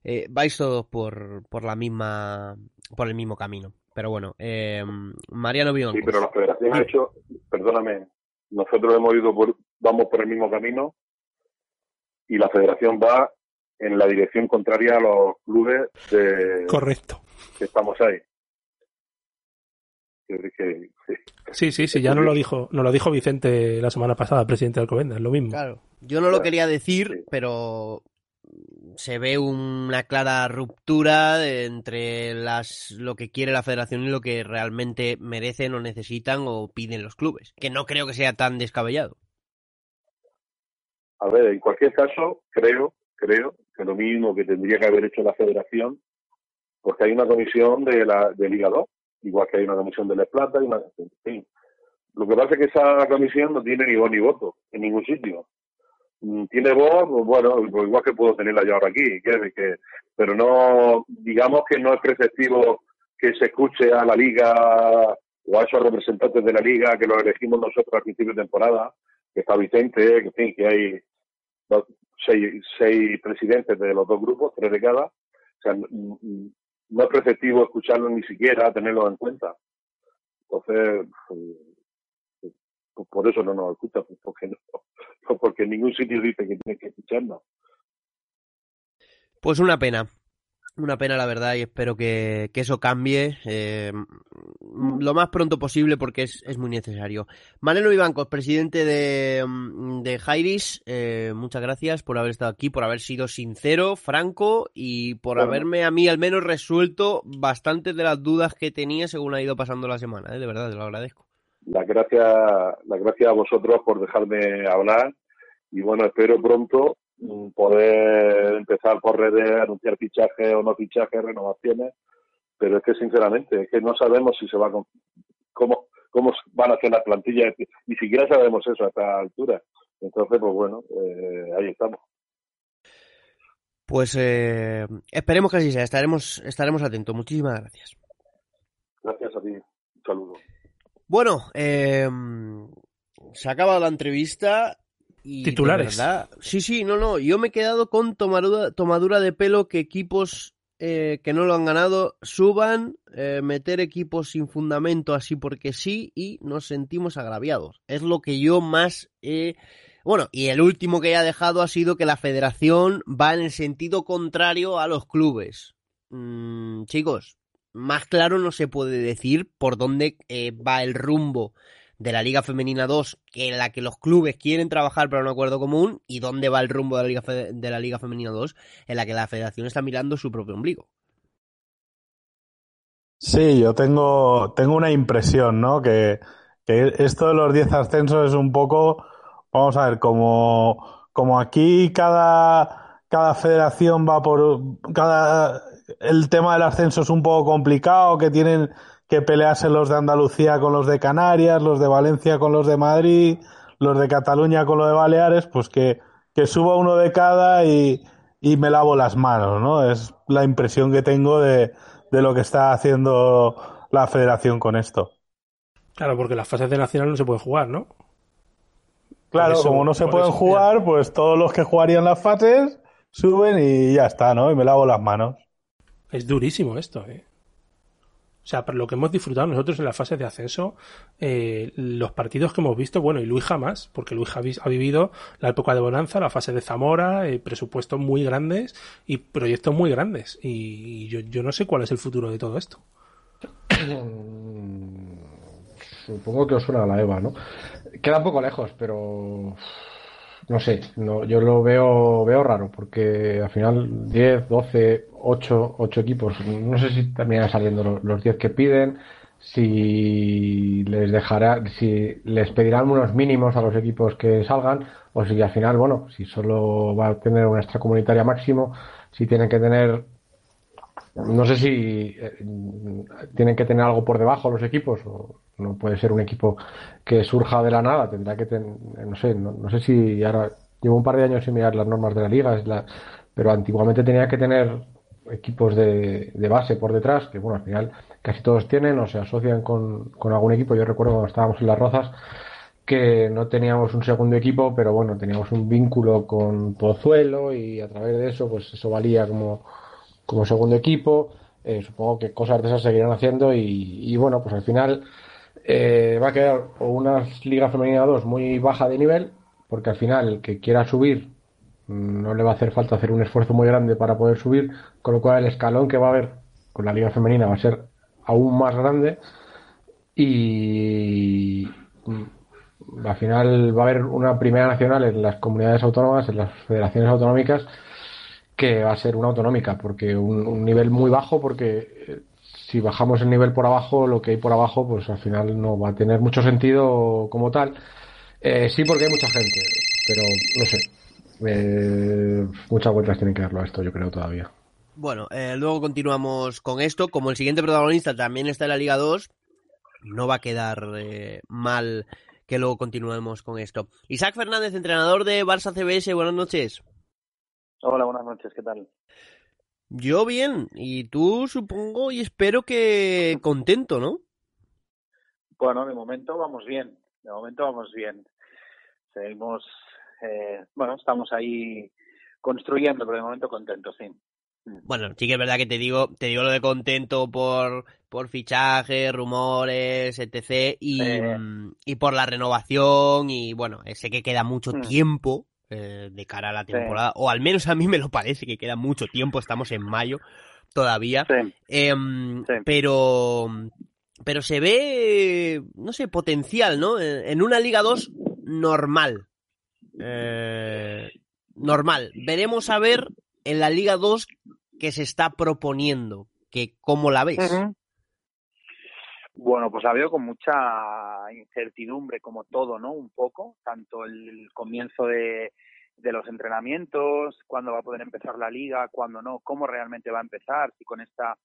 eh, vais todos por, por la misma, por el mismo camino. Pero bueno, eh, Mariano Bion. Sí, pero la federación ha hecho, perdóname, nosotros hemos ido por, vamos por el mismo camino y la federación va en la dirección contraria a los clubes de, Correcto. que estamos ahí. Que- sí. Sí, sí, sí, ya nos lo dijo, nos lo dijo Vicente la semana pasada, presidente de Alcobendas, lo mismo. Claro, yo no lo quería decir, pero se ve una clara ruptura entre las lo que quiere la federación y lo que realmente merecen o necesitan o piden los clubes, que no creo que sea tan descabellado. A ver, en cualquier caso, creo, creo que lo mismo que tendría que haber hecho la federación, porque hay una comisión de la de Liga 2, igual que hay una comisión de La Plata y una, en fin. Lo que pasa es que esa comisión no tiene ni voz ni voto en ningún sitio. Mm, Tiene voz, pues bueno, pues igual que puedo tenerla yo ahora aquí, que, que- pero no, digamos que no es preceptivo que se escuche a la liga o a esos representantes de la liga que los elegimos nosotros al principio de temporada, que está Vicente, que, en que hay seis, seis presidentes de los dos grupos, tres de cada. O sea, no es preceptivo escucharlos ni siquiera, tenerlos en cuenta. Entonces, pues, por eso no nos escucha, pues porque no, porque en ningún sitio dice que tiene que escucharnos. Pues una pena. Una pena, la verdad, y espero que, que eso cambie eh, lo más pronto posible porque es, es muy necesario. Maleno Vivancos, presidente de, mm, de Jairis, eh, muchas gracias por haber estado aquí, por haber sido sincero, franco y por Bueno. haberme a mí al menos resuelto bastantes de las dudas que tenía según ha ido pasando la semana. eh, De verdad, te lo agradezco. Las gracias, las gracias a vosotros por dejarme hablar y bueno, espero pronto poder empezar por redes, anunciar fichajes o no fichajes, renovaciones, pero es que sinceramente es que no sabemos si se va con- cómo cómo van a ser las plantillas, ni siquiera sabemos eso a esta altura. Entonces, pues bueno, eh, ahí estamos. Pues eh, esperemos que así sea, estaremos, estaremos atentos. Muchísimas gracias. Gracias a ti. Un saludo. Bueno, eh, se ha acabado la entrevista y Titulares. verdad- sí, sí, no, no. Yo me he quedado con tomadura, tomadura de pelo que equipos eh, que no lo han ganado, suban, eh, meter equipos sin fundamento así porque sí y nos sentimos agraviados. Es lo que yo más he... Bueno, y el último que ha dejado ha sido que la federación va en el sentido contrario a los clubes. Mm, chicos, más claro no se puede decir por dónde eh, va el rumbo de la Liga Femenina 2, que en la que los clubes quieren trabajar para un acuerdo común, y dónde va el rumbo de la Liga, de la Liga Femenina 2, en la que la federación está mirando su propio ombligo. Sí, yo tengo, tengo una impresión, ¿no? Que, que esto de los 10 ascensos es un poco, vamos a ver, como, como aquí cada, cada federación va por, cada, el tema del ascenso es un poco complicado, que tienen que pelearse los de Andalucía con los de Canarias, los de Valencia con los de Madrid, los de Cataluña con los de Baleares, pues que, que suba uno de cada y, y me lavo las manos, ¿no? Es la impresión que tengo de, de lo que está haciendo la federación con esto. Claro, porque las fases de nacional no se pueden jugar, ¿no? Claro, eso- como no se pueden eso, jugar, pues todos los que jugarían las fases suben y ya está, ¿no? Y me lavo las manos. Es durísimo esto, ¿eh? O sea, por lo que hemos disfrutado nosotros en la fase de ascenso, eh, los partidos que hemos visto, bueno, y Luis jamás, porque Luis ha, vi- ha vivido la época de Bonanza, la fase de Zamora, eh, presupuestos muy grandes y proyectos muy grandes. Y, y yo, yo no sé cuál es el futuro de todo esto. Supongo que os suena a la EVA, ¿no? Queda un poco lejos, pero no sé, yo lo veo, veo raro, porque al final 10, 12, 8, 8 equipos, no sé si terminan saliendo lo- los 10 que piden, si les dejará, si les pedirán unos mínimos a los equipos que salgan, o si al final, bueno, si solo va a tener una extracomunitaria máximo, si tienen que tener no sé si eh, tienen que tener algo por debajo los equipos o no puede ser un equipo que surja de la nada tendrá que tener no sé no, no sé si ahora llevo un par de años sin mirar las normas de la liga es la- pero antiguamente tenía que tener equipos de, de base por detrás que bueno al final casi todos tienen o se asocian con, con algún equipo yo recuerdo cuando estábamos en las rozas que no teníamos un segundo equipo, pero bueno, teníamos un vínculo con Pozuelo y a través de eso, pues eso valía como, como segundo equipo. Eh, supongo que cosas de esas seguirán haciendo y, y bueno, pues al final eh, va a quedar o una Liga Femenina 2 muy baja de nivel, porque al final el que quiera subir mm, no le va a hacer falta hacer un esfuerzo muy grande para poder subir, con lo cual el escalón que va a haber con la Liga Femenina va a ser aún más grande y mm, al final va a haber una primera nacional en las comunidades autónomas, en las federaciones autonómicas, que va a ser una autonómica, porque un, un nivel muy bajo, porque eh, si bajamos el nivel por abajo, lo que hay por abajo, pues al final no va a tener mucho sentido como tal. Eh, sí, porque hay mucha gente, pero no sé. Eh, muchas vueltas tienen que darlo a esto, yo creo, todavía. Bueno, eh, luego continuamos con esto. Como el siguiente protagonista también está en la Liga 2, no va a quedar eh, mal que luego continuemos con esto. Isaac Fernández, entrenador de Barça CBS, buenas noches. Hola, buenas noches, ¿qué tal? Yo bien, y tú supongo y espero que contento, ¿no? Bueno, de momento vamos bien, de momento vamos bien. Seguimos, eh, bueno, estamos ahí construyendo, pero de momento contentos, sí. Bueno, sí que es verdad que te digo, te digo lo de contento por, por fichajes, rumores, etc. Y, Eh. mm, y por la renovación. Y bueno, sé que queda mucho Mm. tiempo eh, de cara a la Sí. temporada. O al menos a mí me lo parece que queda mucho tiempo. Estamos en mayo todavía. Em, Pero, pero se ve, no sé, potencial, ¿no? En una Liga 2 normal. Eh, normal. Veremos a ver en la Liga 2 que se está proponiendo. Que, ¿Cómo la ves? Bueno, pues la veo con mucha incertidumbre, como todo, ¿no? Un poco, tanto el, comienzo de, de los entrenamientos, cuándo va a poder empezar la liga, cuándo no, cómo realmente va a empezar, si con esta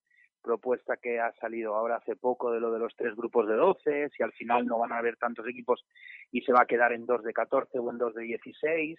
propuesta que ha salido ahora hace poco de lo de los tres grupos de 12, si al final no van a haber tantos equipos y se va a quedar en dos de 14 o en dos de 16,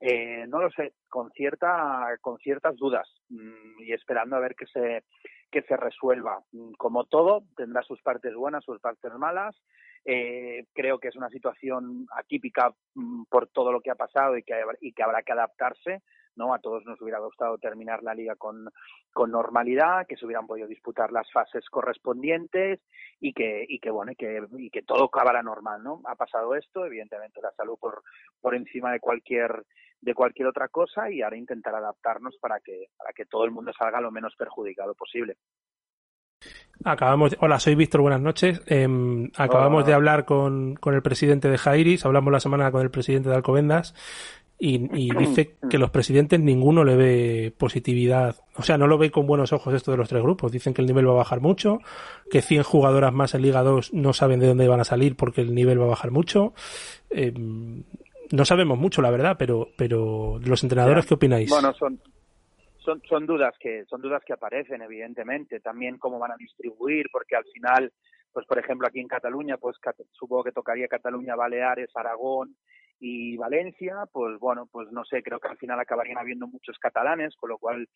eh, no lo sé, con cierta con ciertas dudas mm, y esperando a ver que se que se resuelva. Mm, Como todo, tendrá sus partes buenas, sus partes malas. Eh, creo que es una situación atípica mm, por todo lo que ha pasado y que, y que habrá que adaptarse. ¿no? A todos nos hubiera gustado terminar la liga con, con normalidad, que se hubieran podido disputar las fases correspondientes y que, y que bueno, y que, y que todo acabara normal, ¿no? Ha pasado esto, evidentemente la salud por, por encima de cualquier de cualquier otra cosa y ahora intentar adaptarnos para que, para que todo el mundo salga lo menos perjudicado posible. Acabamos. Hola, soy Víctor, buenas noches. Em, acabamos Hola. de hablar con, con el presidente de Jairis, hablamos la semana con el presidente de Alcobendas y, y dice que los presidentes ninguno le ve positividad. O sea, no lo ve con buenos ojos esto de los tres grupos. Dicen que el nivel va a bajar mucho, que 100 jugadoras más en Liga 2 no saben de dónde van a salir porque el nivel va a bajar mucho. Em, no sabemos mucho, la verdad, pero, pero los entrenadores. ¿qué opináis? Bueno, son, son, son dudas que son dudas que aparecen, evidentemente. También cómo van a distribuir, porque al final, pues por ejemplo aquí en Cataluña, pues supongo que tocaría Cataluña, Baleares, Aragón y Valencia, pues bueno, pues no sé, creo que al final acabarían habiendo muchos catalanes, con lo cual,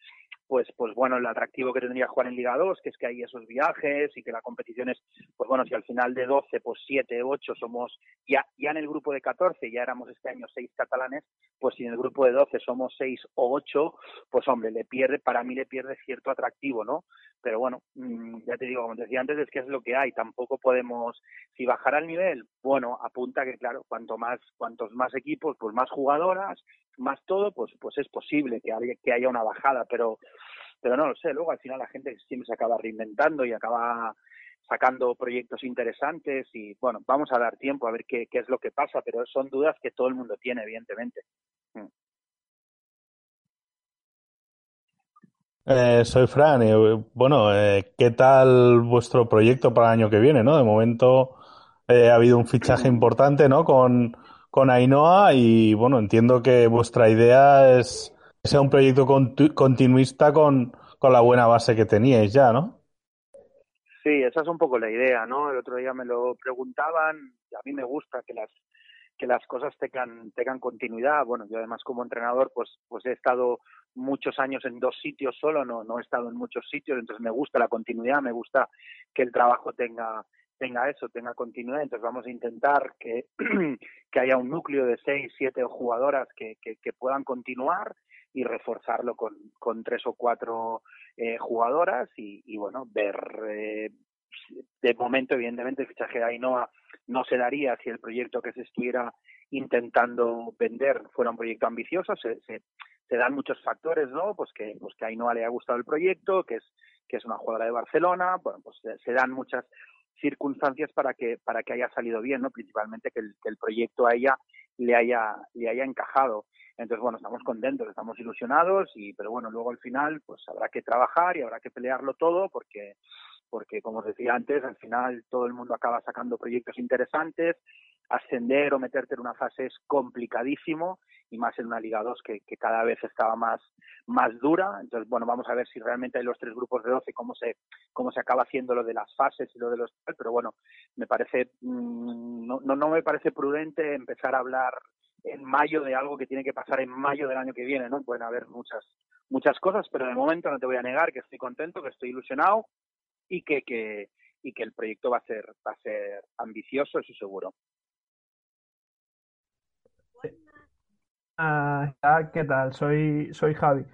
pues, pues bueno, el atractivo que tendría jugar en Liga 2, que es que hay esos viajes y que la competición es, pues bueno, si al final de 12, pues 7, 8 somos, ya, ya en el grupo de 14, ya éramos este año 6 catalanes, pues si en el grupo de 12 somos 6 o 8, pues hombre, le pierde, para mí le pierde cierto atractivo, ¿no? Pero bueno, mm, ya te digo, como te decía antes, es que es lo que hay, tampoco podemos, si bajara el nivel, bueno, apunta que claro, cuanto más, cuantos más equipos, pues más jugadoras, más todo, pues, pues es posible que haya, que haya una bajada, pero, pero no lo sé, luego al final la gente siempre se acaba reinventando y acaba sacando proyectos interesantes y bueno, vamos a dar tiempo a ver qué, qué es lo que pasa, pero son dudas que todo el mundo tiene, evidentemente. Mm. Eh, soy Fran. y, eh, bueno, eh, ¿qué tal vuestro proyecto para el año que viene, no? De momento eh, ha habido un fichaje importante, ¿no? Con, con Ainhoa y, bueno, entiendo que vuestra idea es que sea un proyecto continuista con, con la buena base que teníais ya, ¿no? Sí, esa es un poco la idea, ¿no? El otro día me lo preguntaban, y a mí me gusta que las que las cosas tengan tengan continuidad. Bueno, yo además como entrenador, pues pues he estado muchos años en dos sitios solo, no no he estado en muchos sitios, entonces me gusta la continuidad, me gusta que el trabajo tenga tenga eso, tenga continuidad. Entonces vamos a intentar que, que haya un núcleo de seis, siete jugadoras que, que, puedan continuar y reforzarlo con, con tres o cuatro eh, jugadoras y, bueno, ver eh, de momento, evidentemente, el fichaje de Ainhoa no se daría si el proyecto que se estuviera intentando vender fuera un proyecto ambicioso. Se, se, dan muchos factores, ¿no? Pues que, pues que a Ainhoa le ha gustado el proyecto, que es, que es una jugadora de Barcelona, bueno, pues se dan muchas circunstancias para que para que haya salido bien, ¿no? Principalmente que el, que el proyecto a ella le haya le haya encajado. Entonces, bueno, estamos contentos, estamos ilusionados y pero bueno, luego al final pues habrá que trabajar y habrá que pelearlo todo porque porque como os decía antes, al final todo el mundo acaba sacando proyectos interesantes, ascender o meterte en una fase es complicadísimo y más en una Liga 2 que, cada vez estaba más, más dura. Entonces, bueno, vamos a ver si realmente hay los tres grupos de 12, cómo se, cómo se acaba haciendo lo de las fases y lo de los... Pero bueno, me parece, mmm, no, no, no me parece prudente empezar a hablar en mayo de algo que tiene que pasar en mayo del año que viene, ¿no? Pueden haber muchas, muchas cosas, pero de momento no te voy a negar que estoy contento, que estoy ilusionado y que, que, y que el proyecto va a ser, va a ser ambicioso, eso seguro. Ah, ¿qué tal? Soy, soy Javi.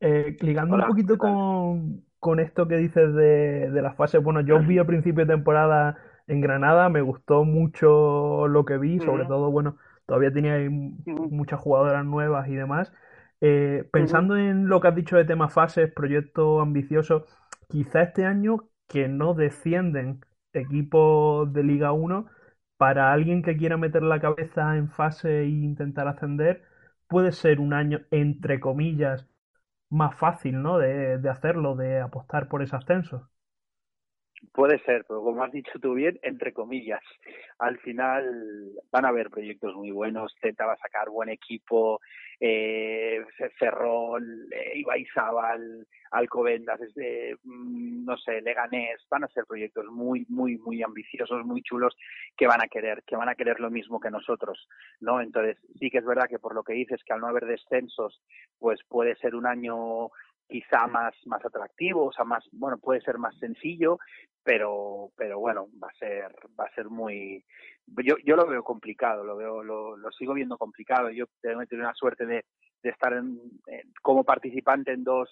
Eh, ligando Hola, un poquito con, con esto que dices de, de las fases, bueno, yo os vi a principio de temporada en Granada, me gustó mucho lo que vi, sobre todo, bueno, todavía tenía ahí muchas jugadoras nuevas y demás. Eh, pensando en lo que has dicho de temas fases, proyectos ambiciosos, quizá este año que no descienden equipos de Liga 1, para alguien que quiera meter la cabeza en fase e intentar ascender, puede ser un año, entre comillas, más fácil, ¿no? De, de hacerlo, de apostar por ese ascenso. Puede ser, pero como has dicho tú bien, entre comillas. Al final van a haber proyectos muy buenos, Z va a sacar buen equipo, eh, Ferrol, eh, Ibaizábal, Alcobendas, este, mm, no sé, Leganés, van a ser proyectos muy, muy, muy ambiciosos, muy chulos, que van a querer, que van a querer lo mismo que nosotros, ¿no? Entonces, sí que es verdad que por lo que dices, que al no haber descensos, pues puede ser un año quizá más más atractivo, o sea, más bueno, puede ser más sencillo, pero pero bueno, va a ser va a ser muy yo yo lo veo complicado, lo veo lo, sigo viendo complicado. Yo tengo una suerte de, de estar en- como participante en dos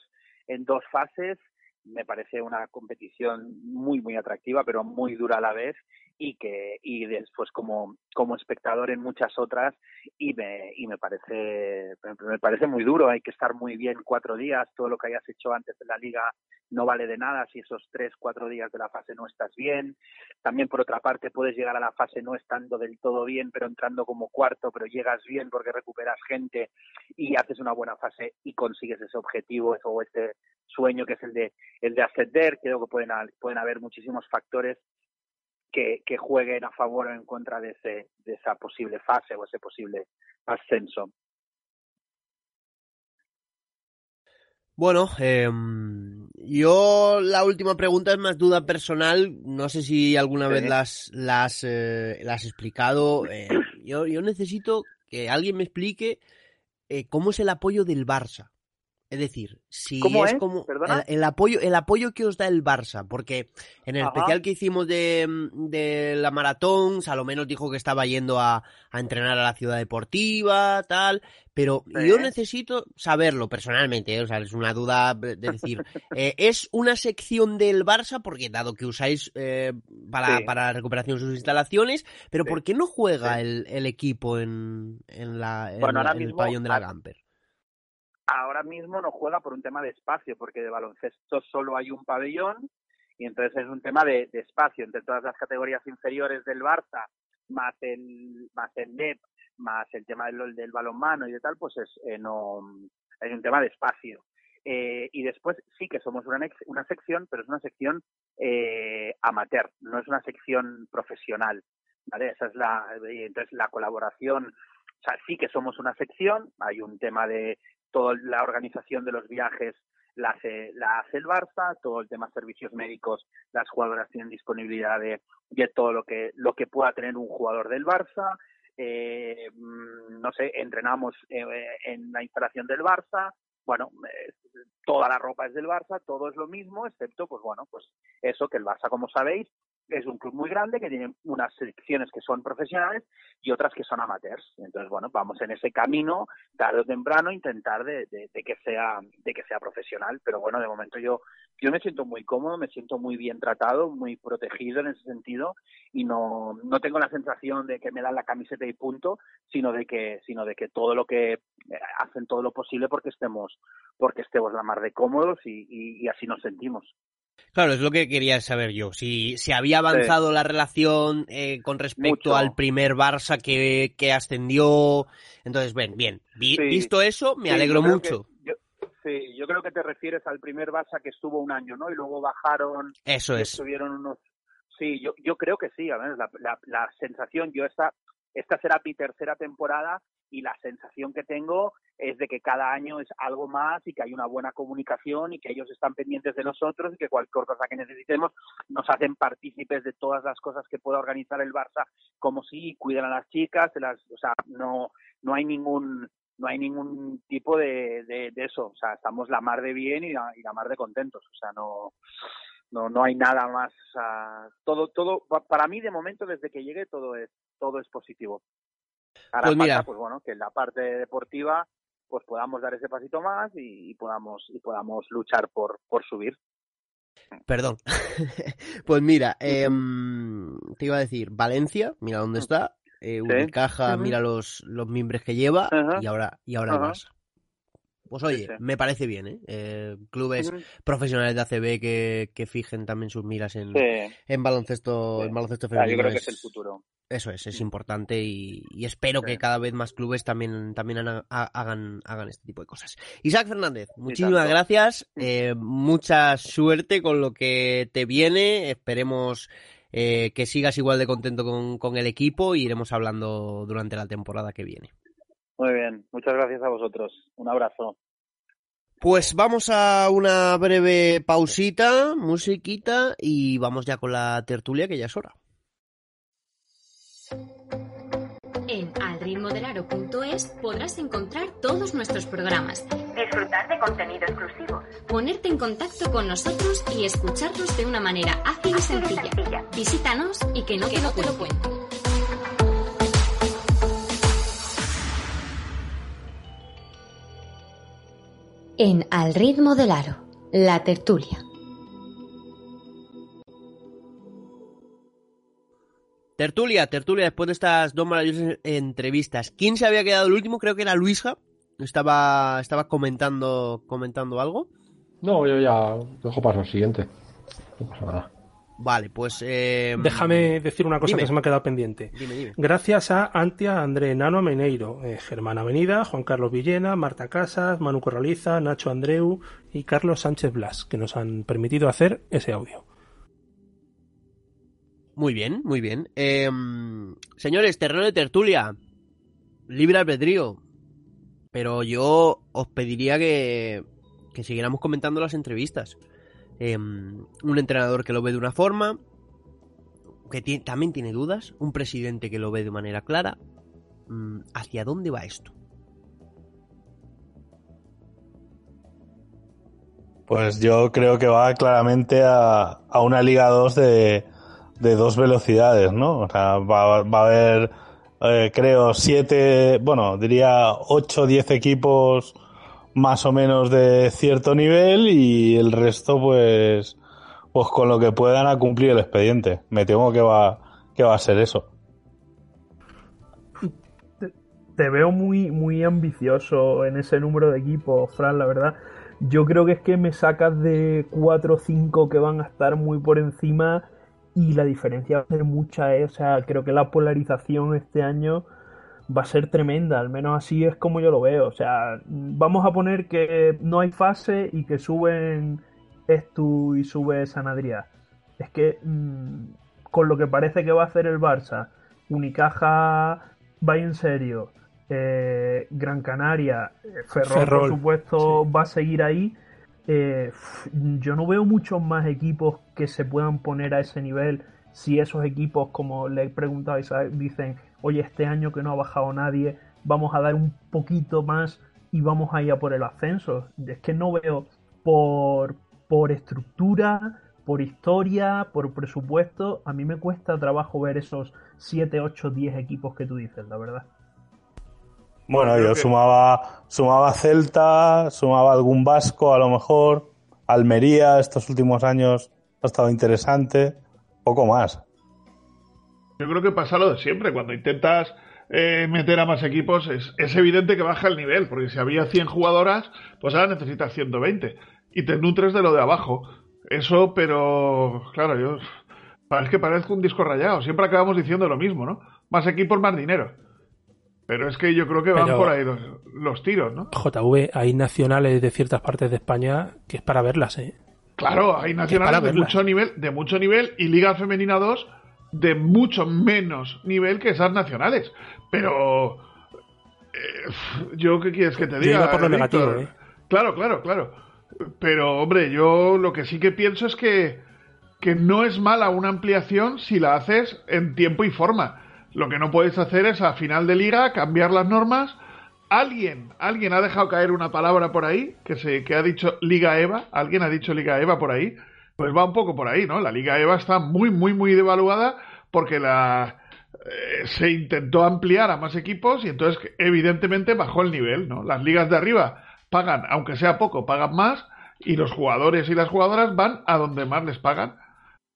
en dos fases me parece una competición muy muy atractiva pero muy dura a la vez y que y después como como espectador en muchas otras y me y me parece me parece muy duro. Hay que estar muy bien cuatro días todo lo que hayas hecho antes de la liga no vale de nada si esos tres cuatro días de la fase no estás bien. También por otra parte puedes llegar a la fase no estando del todo bien pero entrando como cuarto pero llegas bien porque recuperas gente y haces una buena fase y consigues ese objetivo o este sueño que es el de el de ascender creo que pueden pueden haber muchísimos factores que, que jueguen a favor o en contra de ese de esa posible fase o ese posible ascenso Bueno, em, yo la última pregunta es más duda personal. No sé si alguna Sí. vez las las eh, las has explicado. Eh, yo, yo necesito que alguien me explique eh, cómo es el apoyo del Barça. Es decir, si ¿Cómo es es? como el, el apoyo el apoyo que os da el Barça, porque en el Ajá. especial que hicimos de, de la maratón, Salomé nos dijo que estaba yendo a, a entrenar a la ciudad deportiva, tal, pero yo necesito saberlo personalmente, ¿eh? o sea, es una duda de decir, eh, ¿es una sección del Barça? Porque dado que usáis eh, para, Sí. para recuperación sus instalaciones, pero Sí. ¿por qué no juega el, el equipo en, en, la, en, Bueno, ahora en el pabellón de la Gamper? Ahora mismo no juega por un tema de espacio, porque de baloncesto solo hay un pabellón y entonces es un tema de, espacio entre todas las categorías inferiores del Barça, más el más el NEP, más el tema del, del balonmano y de tal, pues es eh, no es un tema de espacio. Eh, y después sí que somos una, una sección, pero es una sección eh, amateur, no es una sección profesional. ¿vale? Esa es la, y entonces la colaboración, o sea, sí que somos una sección, hay un tema de toda la organización de los viajes la hace, la hace el Barça, todo el tema servicios médicos, las jugadoras tienen disponibilidad de, de todo lo que, lo que pueda tener un jugador del Barça, eh, mm, no sé, entrenamos eh, en la instalación del Barça, bueno, eh, toda la ropa es del Barça, todo es lo mismo, excepto, pues bueno, pues eso que el Barça, como sabéis, es un club muy grande que tiene unas secciones que son profesionales y otras que son amateurs. Entonces, bueno, vamos en ese camino, tarde o temprano, intentar de, de- de que sea de que sea profesional. Pero bueno, de momento yo yo me siento muy cómodo, me siento muy bien tratado, muy protegido en ese sentido y no no tengo la sensación de que me dan la camiseta y punto, sino de que sino de que todo lo que eh, hacen todo lo posible porque estemos porque estemos la mar de cómodos y- y así nos sentimos. Claro, es lo que quería saber yo. Si, si había avanzado la relación eh, con respecto Mucho. al primer Barça que, que ascendió. Entonces, bien, bien. Vi- Sí. Visto eso, me Sí, alegro yo mucho. que- yo- sí, yo creo que te refieres al primer Barça que estuvo un año, ¿no? Y luego bajaron. Eso es. Estuvieron unos. Sí, yo, yo creo que sí. A ver, la, la, la sensación, yo esta, esta será mi tercera temporada y la sensación que tengo es de que cada año es algo más y que hay una buena comunicación y que ellos están pendientes de nosotros y que cualquier cosa que necesitemos nos hacen partícipes de todas las cosas que pueda organizar el Barça, como si cuidan a las chicas, las, o sea, no, no hay ningún no hay ningún tipo de, de, eso, o sea, estamos la mar de bien y la, y la mar de contentos, o sea, no no no hay nada más, o sea, todo todo pa- para mí de momento desde que llegué todo es todo es positivo. Ahora Pues falta, mira. pues bueno, que en la parte deportiva pues podamos dar ese pasito más y, y podamos y podamos luchar por por subir. Perdón. pues mira, em, te iba a decir, Valencia, mira dónde está. Eh, Unicaja, mira los, los miembros que lleva. Y ahora, y ahora Ajá. Barça. Pues oye, sí. me parece bien, ¿eh? Eh, clubes profesionales de ACB que, que fijen también sus miras en, en baloncesto, en baloncesto Ah, yo femenino. creo que es el futuro. Eso es, es importante y, y espero que cada vez más clubes también, también hagan, hagan, este tipo de cosas. Isaac Fernández, muchísimas gracias, eh, mucha suerte con lo que te viene, esperemos eh, que sigas igual de contento con, con el equipo y iremos hablando durante la temporada que viene. Muy bien, muchas gracias a vosotros. Un abrazo. Pues vamos a una breve pausita, musiquita y vamos ya con la tertulia que ya es hora. En Al alritmodelaro.es podrás encontrar todos nuestros programas, Disfrutar de contenido exclusivo. ponerte en contacto con nosotros y escucharnos de una manera ágil y sencilla. Visítanos y que no te lo cuento. En Al ritmo del aro, la tertulia. Tertulia, tertulia, después de estas dos maravillosas entrevistas. ¿Quién se había quedado el último? Creo que era Luisja. Estaba, estaba comentando, comentando algo. No, yo ya dejo paso al siguiente. No pasa nada. Vale, pues... eh, Déjame decir una cosa dime. que se me ha quedado pendiente. Dime, dime. Gracias a Antia, André Nano Meneiro, eh, Germán Avenida, Juan Carlos Villena, Marta Casas, Manu Corraliza, Nacho Andreu y Carlos Sánchez Blas, que nos han permitido hacer ese audio. Muy bien, muy bien. Eh, señores, terreno de tertulia. Libre albedrío. Pero yo os pediría que, que siguiéramos comentando las entrevistas. Eh, un entrenador que lo ve de una forma, que también tiene dudas, un presidente que lo ve de manera clara. Mm, ¿Hacia dónde va esto? Pues yo creo que va claramente a, a una Liga 2 de, de dos velocidades, ¿no? O sea, va, va a haber, eh, creo, siete, bueno, diría ocho diez equipos más o menos de cierto nivel y el resto, pues, pues con lo que puedan a cumplir el expediente. Me temo que va, que va a ser eso. te veo muy, muy ambicioso en ese número de equipos, Fran, la verdad. Yo creo que es que me sacas de 4 o 5 que van a estar muy por encima y la diferencia va a ser mucha, ¿eh? O sea, creo que la polarización este año va a ser tremenda, al menos así es como yo lo veo. O sea, vamos a poner que no hay fase y que suben Estu y sube Sanadrià. Es que mm, con lo que parece que va a hacer el Barça, Unicaja va en serio, eh, Gran Canaria, eh, Ferrol, por supuesto va a seguir ahí. Eh, yo no veo muchos más equipos que se puedan poner a ese nivel si esos equipos, como le he preguntado a Isaac, dicen, oye, este año que no ha bajado nadie, vamos a dar un poquito más y vamos a ir a por el ascenso. Es que no veo por, por estructura, por historia, por presupuesto, a mí me cuesta trabajo ver esos 7, 8, 10 equipos que tú dices, la verdad. Bueno, Creo yo que- sumaba, sumaba Celta, sumaba algún Vasco a lo mejor, Almería estos últimos años ha estado interesante, poco más. Yo creo que pasa lo de siempre. Cuando intentas eh, meter a más equipos, es, es evidente que baja el nivel, porque si había 100 jugadoras, pues ahora necesitas 120. Y te nutres de lo de abajo. Eso, pero claro, yo. Es que parezco un disco rayado. Siempre acabamos diciendo lo mismo, ¿no? Más equipos, más dinero. Pero es que yo creo que van Pero- por ahí los, los tiros, ¿no? JV, hay nacionales de ciertas partes de España que es para verlas, ¿eh? Claro, hay nacionales de mucho nivel, de mucho nivel y Liga Femenina 2 de mucho menos nivel que esas nacionales. Pero eh, yo qué quieres que te Yo diga. iba por lo negativo, ¿eh? Claro, claro, claro. Pero hombre, yo lo que sí que pienso es que que no es mala una ampliación si la haces en tiempo y forma. Lo que no puedes hacer es a final de liga cambiar las normas. Alguien, alguien ha dejado caer una palabra por ahí que se que ha dicho Liga Eva, alguien ha dicho Liga Eva por ahí, pues va un poco por ahí, ¿no? La Liga Eva está muy muy muy devaluada porque la eh, se intentó ampliar a más equipos y entonces evidentemente bajó el nivel, ¿no? Las ligas de arriba pagan, aunque sea poco, pagan más y los jugadores y las jugadoras van a donde más les pagan.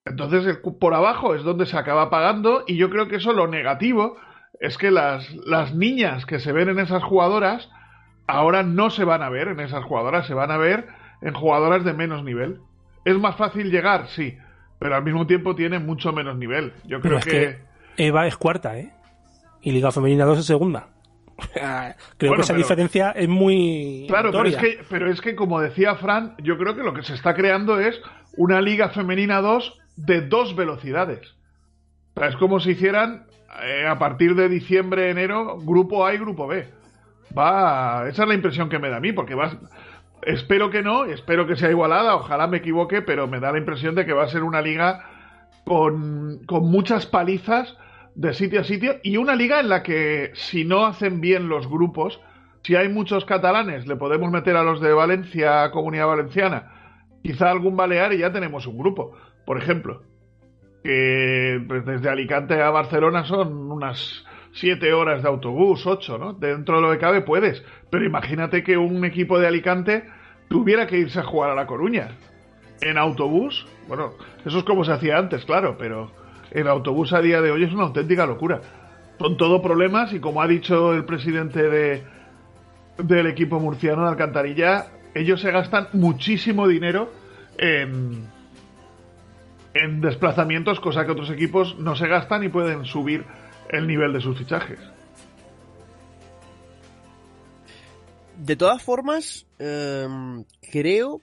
Entonces, el por abajo es donde se acaba pagando y yo creo que eso lo negativo es que las, las niñas que se ven en esas jugadoras ahora no se van a ver en esas jugadoras, se van a ver en jugadoras de menos nivel. Es más fácil llegar, sí, pero al mismo tiempo tiene mucho menos nivel. Yo Pero creo es que... que Eva es cuarta, ¿eh? Y Liga Femenina 2 es segunda. Creo Bueno, que esa pero- diferencia es muy Claro, pero es, que, pero es que, como decía Fran, yo creo que lo que se está creando es una liga femenina 2 de dos velocidades. O sea, es como si hicieran eh, a partir de diciembre, enero, grupo A y grupo B. Va, esa es la impresión que me da a mí, porque vas, espero que no, espero que sea igualada, ojalá me equivoque, pero me da la impresión de que va a ser una liga con, con muchas palizas de sitio a sitio y una liga en la que si no hacen bien los grupos, si hay muchos catalanes, le podemos meter a los de Valencia, Comunidad Valenciana, quizá algún balear y ya tenemos un grupo. Por ejemplo, que pues, desde Alicante a Barcelona son unas siete horas de autobús, ocho, ¿no? Dentro de lo que cabe puedes, pero imagínate que un equipo de Alicante tuviera que irse a jugar a La Coruña. En autobús, bueno, eso es como se hacía antes, claro, pero en autobús a día de hoy es una auténtica locura. Son todo problemas y como ha dicho el presidente de, del equipo murciano de Alcantarilla, ellos se gastan muchísimo dinero en, en desplazamientos, cosa que otros equipos no se gastan y pueden subir el nivel de sus fichajes. De todas formas, em, creo,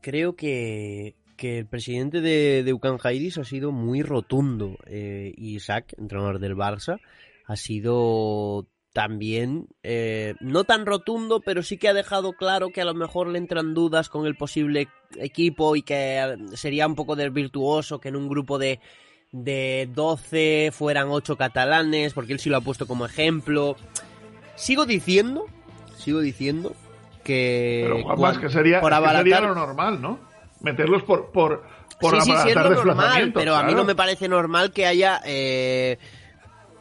creo que, que el presidente de, de Ucan ha sido muy rotundo. Eh, Isaac, entrenador del Barça, ha sido también eh, no tan rotundo, pero sí que ha dejado claro que a lo mejor le entran dudas con el posible equipo y que eh, sería un poco desvirtuoso que en un grupo de, de 12 fueran 8 catalanes, porque él sí lo ha puesto como ejemplo. Sigo diciendo, sigo diciendo que... Pero que sería, por que sería lo normal, ¿no? Meterlos por, por, por sí, sí, sí, es lo normal, pero a mí no me parece normal que haya, eh,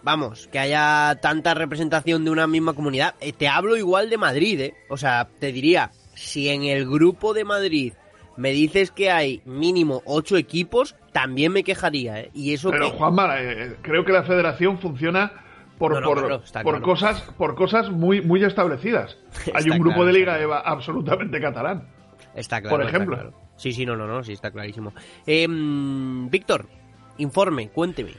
vamos, que haya tanta representación de una misma comunidad. Eh, te hablo igual de Madrid, ¿eh? O sea, te diría, si en el grupo de Madrid me dices que hay mínimo ocho equipos, también me quejaría, ¿eh? Y eso Pero que... Juanma, eh, creo que la federación funciona por, No, no, por, claro, por claro. cosas por cosas muy muy establecidas. Hay un grupo claro, de liga EVA absolutamente catalán. Está claro. por ejemplo. claro. Sí, sí, no, no, no, sí, está clarísimo. Em, Víctor, informe, cuénteme.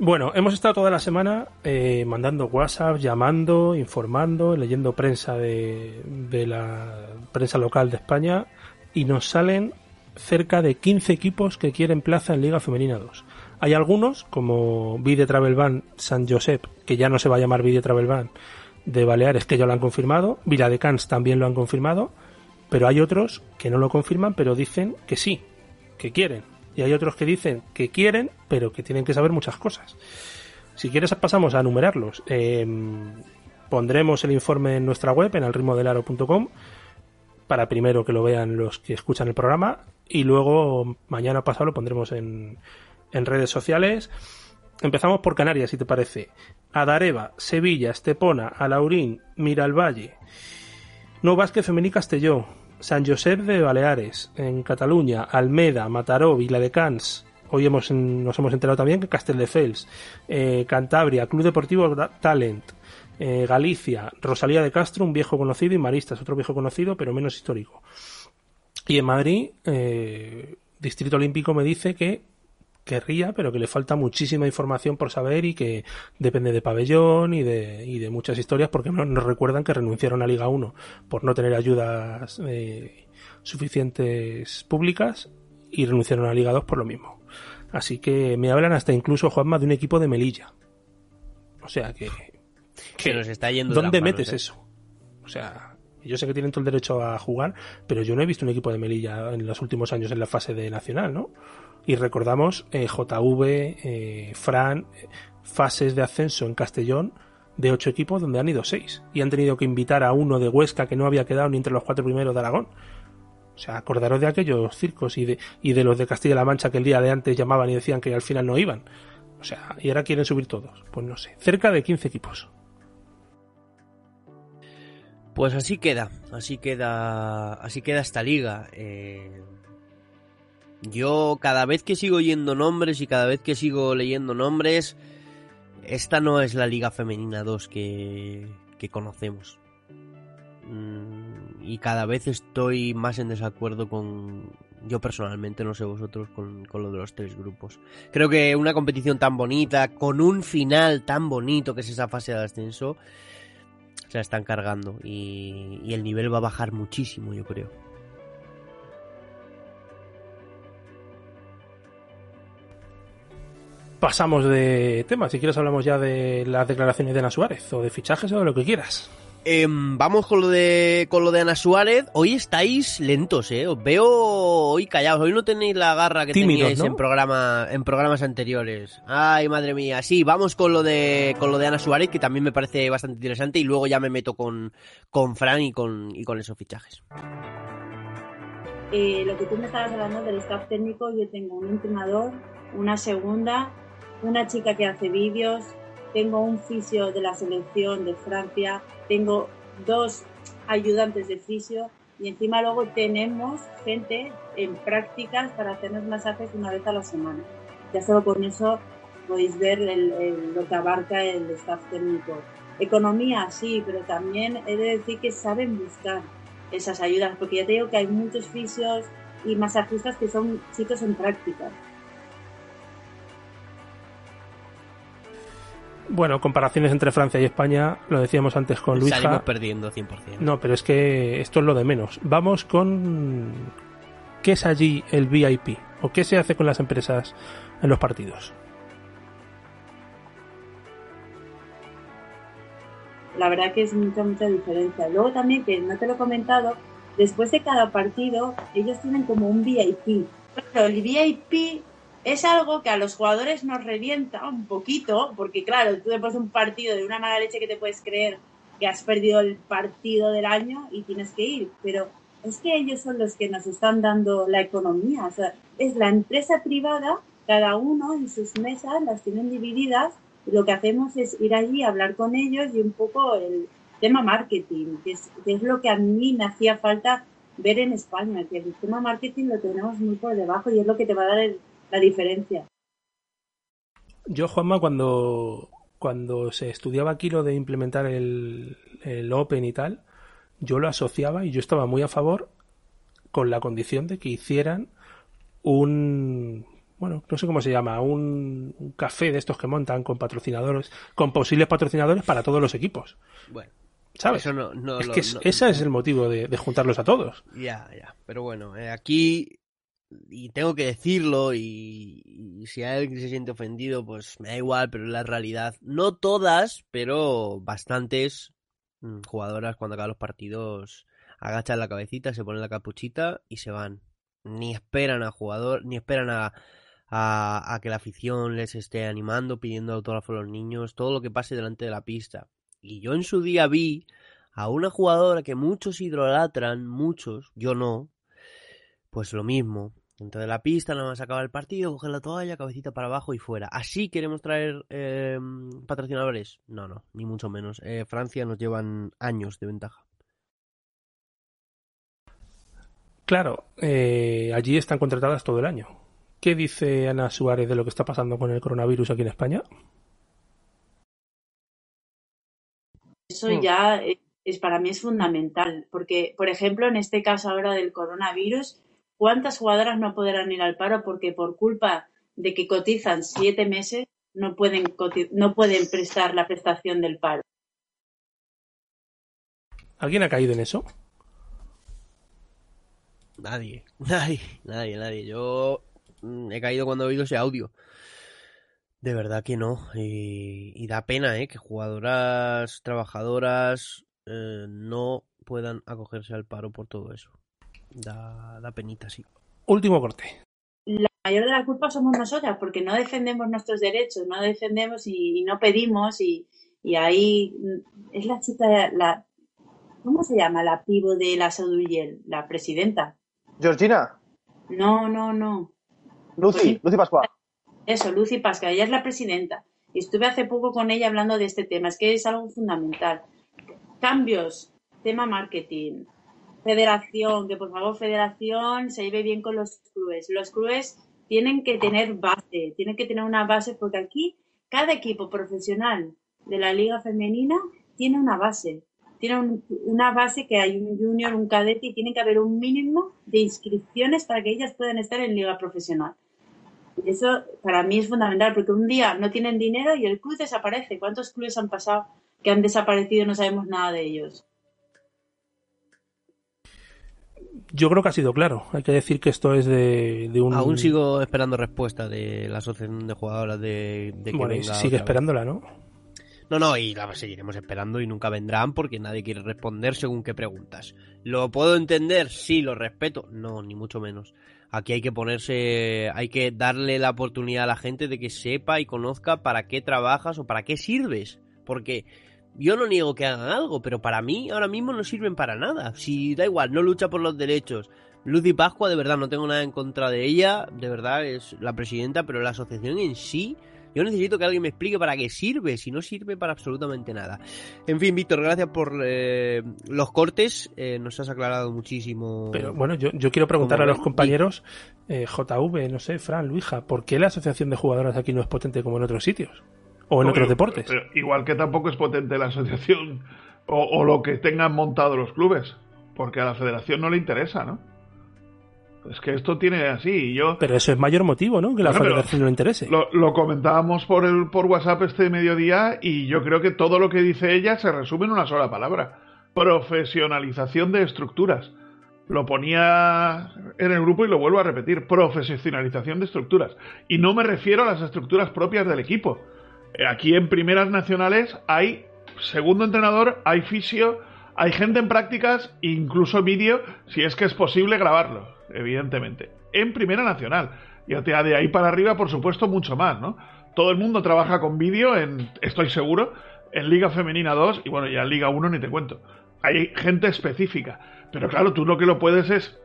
Bueno, hemos estado toda la semana eh, mandando WhatsApp, llamando, informando, leyendo prensa de, de la prensa local de España y nos salen cerca de 15 equipos que quieren plaza en Liga Femenina 2. Hay algunos, como Vide Travel Ban San Josep, que ya no se va a llamar Vide Travel Ban, de Baleares, que ya lo han confirmado, Viladecans también lo han confirmado, pero hay otros que no lo confirman, pero dicen que sí, que quieren. Y hay otros que dicen que quieren, pero que tienen que saber muchas cosas. Si quieres pasamos a enumerarlos. Eh, pondremos el informe en nuestra web, en alritmodelaro.com, para primero que lo vean los que escuchan el programa y luego mañana pasado lo pondremos en, en redes sociales. Empezamos por Canarias, si te parece. Adareva, Sevilla, Estepona, Alaurín, Miralvalle, No Vázquez Femení Castelló, San Josep de Baleares, en Cataluña, Almeda, Mataró, Viladecans. Hoy hemos, nos hemos enterado también que Castelldefels, eh, Cantabria, Club Deportivo Talent, eh, Galicia, Rosalía de Castro, un viejo conocido, y Maristas, otro viejo conocido, pero menos histórico. Y en Madrid, eh, Distrito Olímpico me dice que querría, pero que le falta muchísima información por saber y que depende de pabellón y de, muchas historias, porque no- nos recuerdan que renunciaron a Liga 1 por no tener ayudas eh, suficientes públicas y renunciaron a Liga 2 por lo mismo. Así que me hablan hasta incluso, Juanma, de un equipo de Melilla. O sea que... Se nos está yendo de ¿Dónde manos, metes ¿eh? eso? O sea, yo sé que tienen todo el derecho a jugar, pero yo no he visto un equipo de Melilla en los últimos años en la fase de Nacional, ¿no? Y recordamos eh, JV, eh, Fran, fases de ascenso en Castellón de ocho equipos donde han ido seis. Y han tenido que invitar a uno de Huesca que no había quedado ni entre los cuatro primeros de Aragón. O sea, acordaros de aquellos circos y de, y de los de Castilla-La Mancha que el día de antes llamaban y decían que al final no iban. O sea, y ahora quieren subir todos. Pues no sé, cerca de 15 equipos. Pues así queda, así queda, así queda esta liga. Eh, yo cada vez que sigo oyendo nombres y cada vez que sigo leyendo nombres, esta no es la liga femenina 2 que, que conocemos. Mm, Y cada vez estoy más en desacuerdo con, yo personalmente, no sé vosotros, con, con lo de los tres grupos. Creo que una competición tan bonita, con un final tan bonito que es esa fase de ascenso, se la están cargando y, el nivel va a bajar muchísimo, yo creo. Pasamos de tema. Si quieres hablamos ya de las declaraciones de Ana Suárez o de fichajes o de lo que quieras. Em, vamos con lo de con lo de Ana Suárez. Hoy estáis lentos, eh. Os veo hoy callados. Hoy no tenéis la garra que Tímidos, teníais ¿no? en programa en programas anteriores. Ay, madre mía. Sí, vamos con lo de con lo de Ana Suárez que también me parece bastante interesante y luego ya me meto con con Fran y con y con esos fichajes. Eh, lo que tú me estabas hablando del staff técnico, yo tengo un entrenador, una segunda, una chica que hace vídeos, tengo un fisio de la selección de Francia, tengo dos ayudantes de fisio y encima luego tenemos gente en prácticas para hacernos masajes una vez a la semana. Ya solo con eso podéis ver el- el- lo que abarca el staff técnico. Economía, sí, pero también he de decir que saben buscar esas ayudas, porque ya te digo que hay muchos fisios y masajistas que son chicos en prácticas. Bueno, comparaciones entre Francia y España, lo decíamos antes con Luis. Salimos perdiendo 100%. No, pero es que esto es lo de menos. Vamos con qué es allí el VIP o qué se hace con las empresas en los partidos. La verdad que es mucha, mucha diferencia. Luego también, que no te lo he comentado, después de cada partido, ellos tienen como un VIP. Pero el VIP es algo que a los jugadores nos revienta un poquito, porque claro, tú después de un partido de una mala leche que te puedes creer que has perdido el partido del año y tienes que ir, pero es que ellos son los que nos están dando la economía, es la empresa privada, cada uno en sus mesas las tienen divididas. Y lo que hacemos es ir allí a hablar con ellos y un poco el tema marketing, que es, que es lo que a mí me hacía falta ver en España, que el tema marketing lo tenemos muy por debajo y es lo que te va a dar el- la diferencia. Yo, Juanma, cuando, cuando se estudiaba aquí lo de implementar el, el Open y tal, yo lo asociaba y yo estaba muy a favor con la condición de que hicieran un, bueno, no sé cómo se llama, un, un café de estos que montan con patrocinadores, con posibles patrocinadores para todos los equipos. Bueno, ¿Sabes? Eso no- no es lo- que es- no- ese es el motivo de, de juntarlos a todos. Ya, ya. Pero bueno, eh, aquí, y tengo que decirlo, y, y si alguien se siente ofendido, pues me da igual, pero es la realidad. No todas, pero bastantes mm, jugadoras cuando acaban los partidos agachan la cabecita, se ponen la capuchita y se van. Ni esperan a jugador, ni esperan a, a, a que la afición les esté animando, pidiendo autógrafo a los niños, todo lo que pase delante de la pista. Y yo en su día vi a una jugadora que muchos idolatran, muchos, yo no, pues lo mismo. Dentro de la pista, nada más acaba el partido, coger la toalla, cabecita para abajo y fuera. ¿Así queremos traer eh, patrocinadores? No, no, ni mucho menos. Eh, Francia nos llevan años de ventaja. Claro, eh, allí están contratadas todo el año. ¿Qué dice Ana Suárez de lo que está pasando con el coronavirus aquí en España? Eso Mm. ya es, es- para mí es fundamental, porque, por ejemplo, en este caso ahora del coronavirus, ¿cuántas jugadoras no podrán ir al paro porque por culpa de que cotizan siete meses no pueden, no pueden prestar la prestación del paro? ¿Alguien ha caído en eso? Nadie, nadie, nadie, nadie. Yo mm, he caído cuando he oído ese audio. De verdad que no. Y, y da pena, ¿eh? Que jugadoras, trabajadoras eh, no puedan acogerse al paro por todo eso. Da, da penita, sí. Último corte. La mayor de la culpa somos nosotras, porque no defendemos nuestros derechos, no defendemos y, y no pedimos y, y ahí es la chica, la, ¿cómo se llama? La pivo de la Sauduyel, la presidenta. Georgina, No, no, no. Lucy, Lucy Pascual. Eso, Lucy Pasca, ella es la presidenta. Y estuve hace poco con ella hablando de este tema, es que es algo fundamental. Cambios, tema marketing, federación, que por favor federación se lleve bien con los clubes. Los clubes tienen que tener base, tienen que tener una base porque aquí cada equipo profesional de la liga femenina tiene una base. Tiene un- una base que hay un junior, un cadete y tiene que haber un mínimo de inscripciones para que ellas puedan estar en liga profesional. Eso para mí es fundamental porque un día no tienen dinero y el club desaparece. ¿Cuántos clubes han pasado que han desaparecido y no sabemos nada de ellos? Yo creo que ha sido claro. Hay que decir que esto es de, de un. Aún sigo esperando respuesta de la asociación de jugadoras de, de que Bueno, y venga sigue vez. esperándola, ¿no? No, no, y la seguiremos esperando y nunca vendrán porque nadie quiere responder según qué preguntas. ¿Lo puedo entender? Sí, lo respeto. No, ni mucho menos. Aquí hay que ponerse, hay que darle la oportunidad a la gente de que sepa y conozca para qué trabajas o para qué sirves. Porque yo no niego que hagan algo, pero para mí ahora mismo no sirven para nada. Si da igual, no lucha por los derechos. Lucy Pascua, de verdad, no tengo nada en contra de ella, de verdad es la presidenta, pero la asociación en sí yo necesito que alguien me explique para qué sirve, si no sirve para absolutamente nada. En fin, Víctor, gracias por eh, los cortes, eh, nos has aclarado muchísimo. Pero bueno, yo, yo quiero preguntar a los compañeros, eh, JV, no sé, Fran, Luija, ¿por qué la asociación de jugadoras aquí no es potente como en otros sitios? O en otros deportes. Pero igual que tampoco es potente la asociación o, o lo que tengan montado los clubes, porque a la federación no le interesa, ¿no? Es que esto tiene así y yo... Pero eso es mayor motivo, ¿no? Que la Bueno, federación no le interese. Lo, lo comentábamos por, el, por WhatsApp este mediodía y yo creo que todo lo que dice ella se resume en una sola palabra. Profesionalización de estructuras. Lo ponía en el grupo y lo vuelvo a repetir. Profesionalización de estructuras. Y no me refiero a las estructuras propias del equipo. Aquí en primeras nacionales hay segundo entrenador, hay fisio, hay gente en prácticas, incluso vídeo, si es que es posible grabarlo, evidentemente. En primera nacional. Y de ahí para arriba, por supuesto, mucho más, ¿no? Todo el mundo trabaja con vídeo, en, estoy seguro, en Liga Femenina 2 y bueno, ya en Liga 1 ni te cuento. Hay gente específica. Pero claro, tú lo que lo puedes es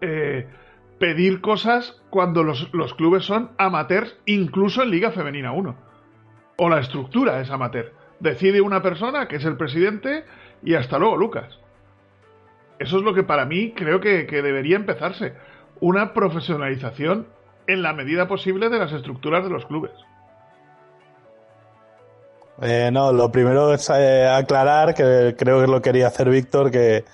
eh, pedir cosas cuando los, los clubes son amateurs, incluso en Liga Femenina 1. O la estructura es amateur. Decide una persona, que es el presidente, y hasta luego, Lucas. Eso es lo que para mí creo que, que debería empezarse. Una profesionalización en la medida posible de las estructuras de los clubes. Eh, no, lo primero es eh, aclarar, que creo que lo quería hacer Víctor, que,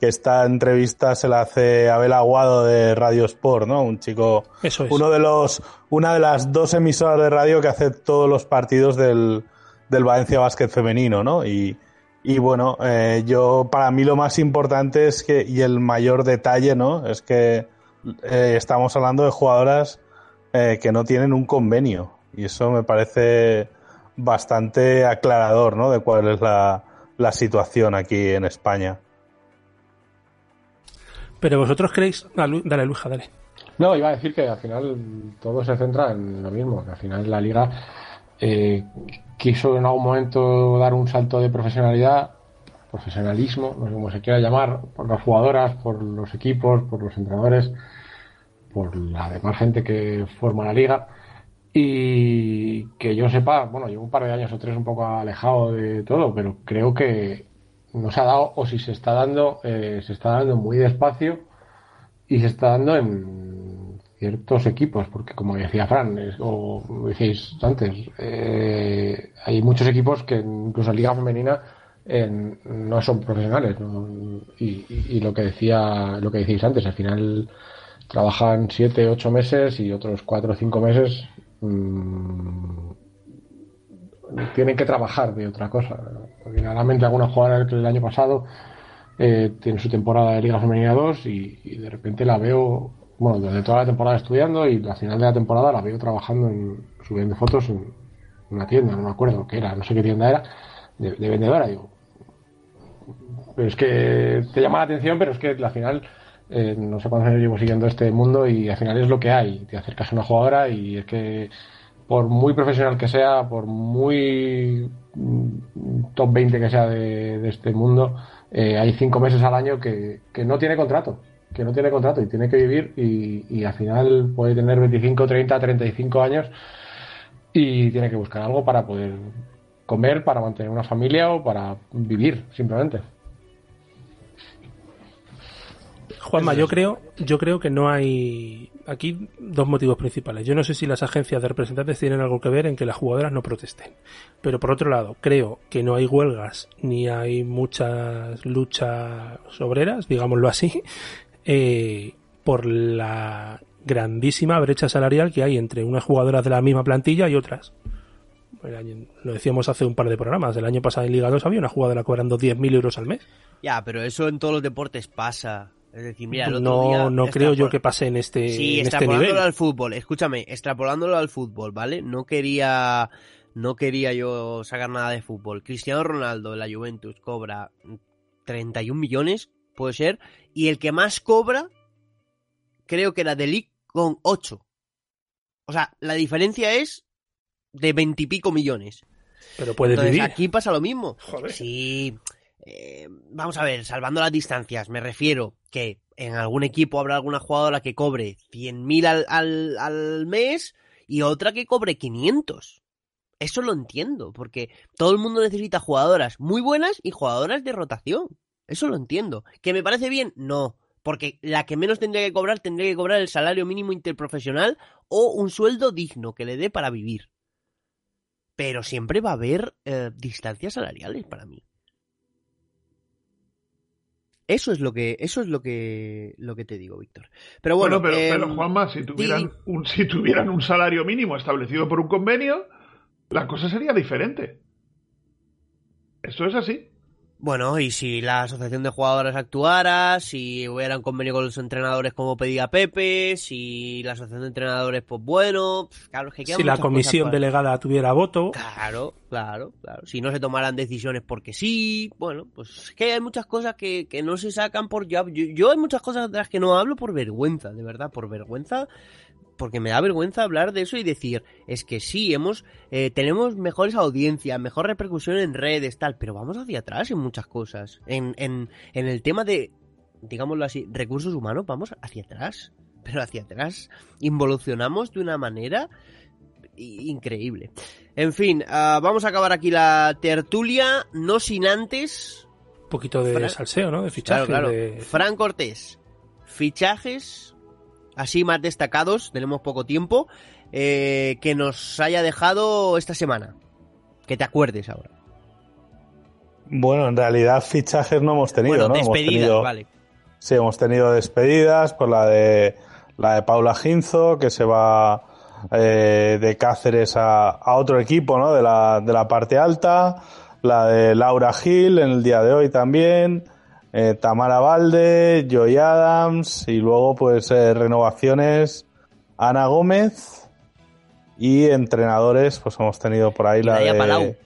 que esta entrevista se la hace Abel Aguado de Radio Sport, ¿no? Un chico, Eso es. uno de los, una de las dos emisoras de radio que hace todos los partidos del, del Valencia Básquet femenino, ¿no? Y, y bueno, eh, yo, para mí lo más importante es que, y el mayor detalle, ¿no? Es que eh, estamos hablando de jugadoras eh, que no tienen un convenio. Y eso me parece bastante aclarador, ¿no? De cuál es la, la situación aquí en España. Pero vosotros creéis... Dale, Luija, dale. No, iba a decir que al final todo se centra en lo mismo, que al final la liga eh, quiso en algún momento dar un salto de profesionalidad, profesionalismo, no sé cómo se quiera llamar, por las jugadoras, por los equipos, por los entrenadores, por la demás gente que forma la liga. Y que yo sepa, bueno, llevo un par de años o tres un poco alejado de todo, pero creo que no se ha dado, o si se está dando, eh, se está dando muy despacio y se está dando en ciertos equipos, porque como decía Fran, es- o decíais antes, eh, hay muchos equipos que incluso en Liga Femenina en- no son profesionales, ¿no? Y, lo que decía, lo que decíais antes, al final trabajan siete, ocho meses y otros cuatro o cinco meses mm, tienen que trabajar de otra cosa. Porque realmente alguna jugadora que año pasado eh, tiene su temporada de Liga Femenina 2 y, y de repente la veo, bueno, desde toda la temporada estudiando y al final de la temporada la veo trabajando en, subiendo fotos en una tienda, no me acuerdo qué era, no sé qué tienda era, de, de vendedora, digo. Pero es que te llama la atención, pero es que al final eh, no sé cuántos años llevo siguiendo este mundo y al final es lo que hay. Te acercas a una jugadora y es que por muy profesional que sea, por muy mm, top 20 que sea de, de este mundo, eh, hay cinco meses al año que, que no tiene contrato, que no tiene contrato y tiene que vivir y, y al final puede tener 25, 30, 35 años y tiene que buscar algo para poder comer, para mantener una familia o para vivir simplemente. Juanma, yo creo, yo creo que no hay aquí dos motivos principales. Yo no sé si las agencias de representantes tienen algo que ver en que las jugadoras no protesten. Pero por otro lado, creo que no hay huelgas ni hay muchas luchas obreras, digámoslo así, eh, por la grandísima brecha salarial que hay entre unas jugadoras de la misma plantilla y otras. Lo decíamos hace un par de programas. El año pasado en Liga 2 había una jugadora cobrando 10.000 euros al mes. Ya, pero eso en todos los deportes pasa. Es decir, mira, el otro no día no creo yo que pase en este, Sí, en este extrapolándolo nivel. al fútbol. Escúchame, extrapolándolo al fútbol, ¿vale? No quería no quería yo sacar nada de fútbol. Cristiano Ronaldo de la Juventus cobra 31 millones, puede ser, y el que más cobra, creo que era de Ligt con 8. O sea, la diferencia es de 20 y pico millones. Pero puedes Entonces, vivir. aquí pasa lo mismo. Joder. Sí, eh, vamos a ver, salvando las distancias, me refiero que en algún equipo habrá alguna jugadora que cobre 100.000 al, al, al mes y otra que cobre 500. Eso lo entiendo, porque todo el mundo necesita jugadoras muy buenas y jugadoras de rotación. Eso lo entiendo. ¿Que me parece bien? No. Porque la que menos tendría que cobrar tendría que cobrar el salario mínimo interprofesional o un sueldo digno que le dé para vivir. Pero siempre va a haber eh, distancias salariales para mí. Eso es lo que, eso es lo que, lo que te digo, Víctor. Pero bueno, pero, em, pero Juanma, si tuvieran, un, si tuvieran un salario mínimo establecido por un convenio, la cosa sería diferente. Eso es así. Bueno, y si la asociación de jugadores actuara, si hubiera un convenio con los entrenadores como pedía Pepe, si la asociación de entrenadores, pues bueno, claro, es que Si la comisión delegada tuviera voto. Claro, claro, claro. Si no se tomaran decisiones porque sí, bueno, pues es que hay muchas cosas que, que no se sacan por. Yo, yo hay muchas cosas de las que no hablo por vergüenza, de verdad, por vergüenza, porque me da vergüenza hablar de eso y decir, es que sí, hemos, eh, tenemos mejores audiencias, mejor repercusión en redes, tal, pero vamos hacia atrás en muchas cosas. En, en, en el tema de, digámoslo así, recursos humanos, vamos hacia atrás, pero hacia atrás. Involucionamos de una manera increíble. En fin, ah, vamos a acabar aquí la tertulia, no sin antes. Un poquito de salseo, ¿no? De fichaje. Claro, claro. de- Fran Cortés, fichajes así más destacados, tenemos poco tiempo, eh, que nos haya dejado esta semana. Que te acuerdes ahora. Bueno, en realidad fichajes no hemos tenido, bueno, ¿no? Hemos despedidas, tenido- vale. Sí, hemos tenido despedidas, por la de la de Paula Ginzo, que se va eh, de Cáceres a, a otro equipo, ¿no? De la, de la parte alta, la de Laura Gil en el día de hoy también, eh, Tamara Valde, Joy Adams, y luego pues eh, renovaciones Ana Gómez y entrenadores, pues hemos tenido por ahí la Laia de... Palau.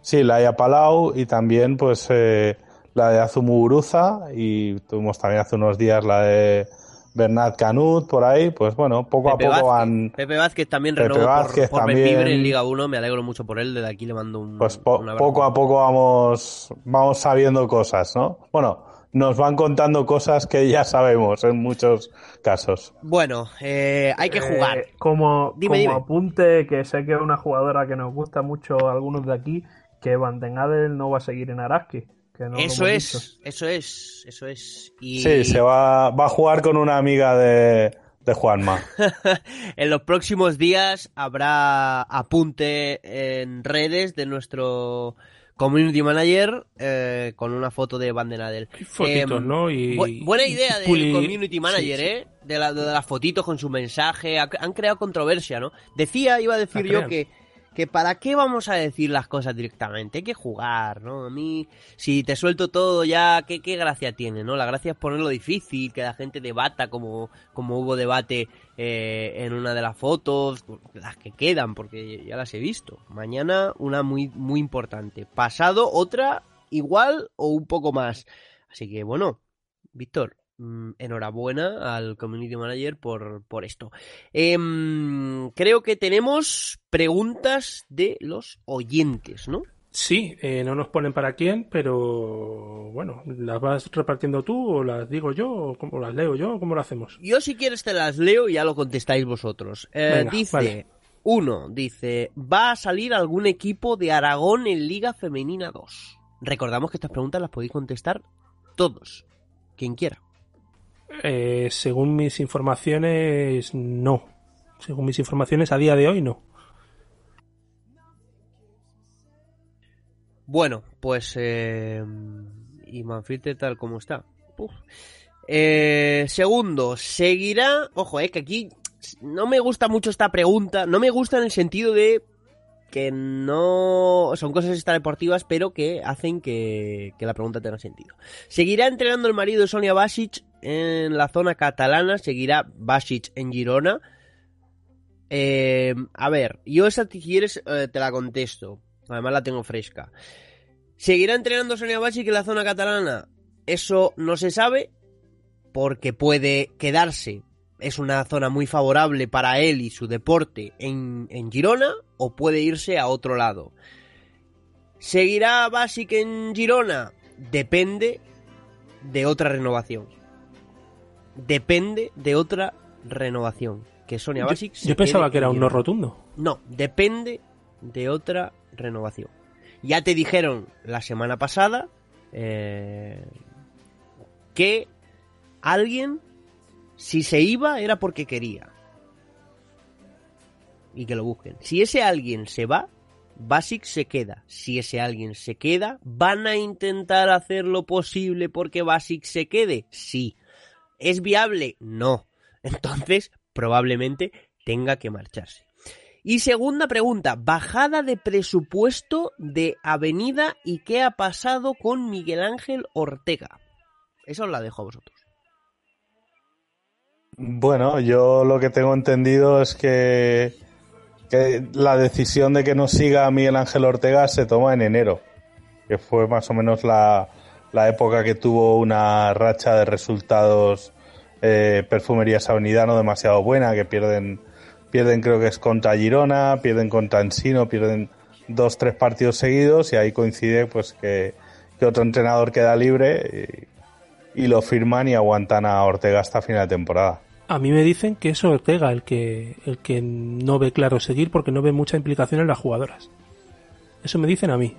Sí, la de Palau y también pues eh, la de Azumuguruza y tuvimos también hace unos días la de Bernat Canut por ahí, pues bueno, poco Pepe a poco Vázquez. van Pepe Vázquez también Pepe renovó Vázquez por, por también. En Liga 1, me alegro mucho por él, desde aquí le mando un, pues po- un abrazo. poco a poco vamos vamos sabiendo cosas, ¿no? Bueno, nos van contando cosas que ya sabemos en muchos casos. Bueno, eh, hay que jugar. Eh, como Dime, como dime. apunte, que sé que es una jugadora que nos gusta mucho a algunos de aquí, que Van den Adel no va a seguir en Araski. Que no lo eso es, eso es, eso es. Y Sí, se va va a jugar con una amiga de de Juanma. en los próximos días habrá apunte en redes de nuestro community manager eh, con una foto de Van den Adel. fotitos, Em, ¿no? Y- bu- buena idea del Puli- community manager, sí, sí. ¿eh? De, la- de las fotitos con su mensaje. Ha- Han creado controversia, ¿no? Decía, iba a decir La yo crean. que que para qué vamos a decir las cosas directamente, hay que jugar, ¿no? A mí, si te suelto todo ya, ¿qué, qué gracia tiene, no? La gracia es ponerlo difícil, que la gente debata como, como hubo debate eh, en una de las fotos, las que quedan, porque ya las he visto. Mañana una muy, muy importante. Pasado otra igual o un poco más. Así que bueno, Víctor, enhorabuena al community manager por, por esto. Em, creo que tenemos preguntas de los oyentes, ¿no? Sí, eh, no nos ponen para quién, pero bueno, ¿las vas repartiendo tú o las digo yo o cómo las leo yo o cómo lo hacemos? Yo si quieres te las leo y ya lo contestáis vosotros. Eh, Venga, dice, vale. uno, dice, ¿va a salir algún equipo de Aragón en Liga Femenina 2? Recordamos que estas preguntas las podéis contestar todos, quien quiera. Eh, según mis informaciones, no. Según mis informaciones, a día de hoy no. Bueno, pues... Eh, y tal como está. Eh, segundo, seguirá... Ojo, eh, que aquí no me gusta mucho esta pregunta. No me gusta en el sentido de que no son cosas extradeportivas, pero que hacen que, que la pregunta tenga sentido. ¿Seguirá entrenando el marido de Sonia Basic en la zona catalana? ¿Seguirá Basic en Girona? Eh, a ver, yo esa si quieres eh, te la contesto. Además la tengo fresca. ¿Seguirá entrenando Sonia Basic en la zona catalana? Eso no se sabe porque puede quedarse. Es una zona muy favorable para él y su deporte en, en Girona o puede irse a otro lado. ¿Seguirá Basic en Girona? Depende de otra renovación. Depende de otra renovación. Que Sonia Yo- Basic se yo pensaba que era un no rotundo. No, depende de otra renovación. Ya te dijeron la semana pasada eh, que alguien, si se iba, era porque quería. Y que lo busquen. Si ese alguien se va, Basic se queda. Si ese alguien se queda, ¿van a intentar hacer lo posible porque Basic se quede? Sí. ¿Es viable? No. Entonces, probablemente tenga que marcharse. Y segunda pregunta, bajada de presupuesto de Avenida y qué ha pasado con Miguel Ángel Ortega. Eso os la dejo a vosotros. Bueno, yo lo que tengo entendido es que, la decisión de que no siga a Miguel Ángel Ortega se toma en enero, que fue más o menos la, la época que tuvo una racha de resultados eh, Perfumerías Avenida no demasiado buena, que pierden, pierden creo que es contra Girona, pierden contra Ensino, pierden dos, tres partidos seguidos y ahí coincide pues que, que otro entrenador queda libre y, lo firman y aguantan a Ortega hasta final de temporada. A mí me dicen que es Ortega el que, el que no ve claro seguir porque no ve mucha implicación en las jugadoras. Eso me dicen a mí.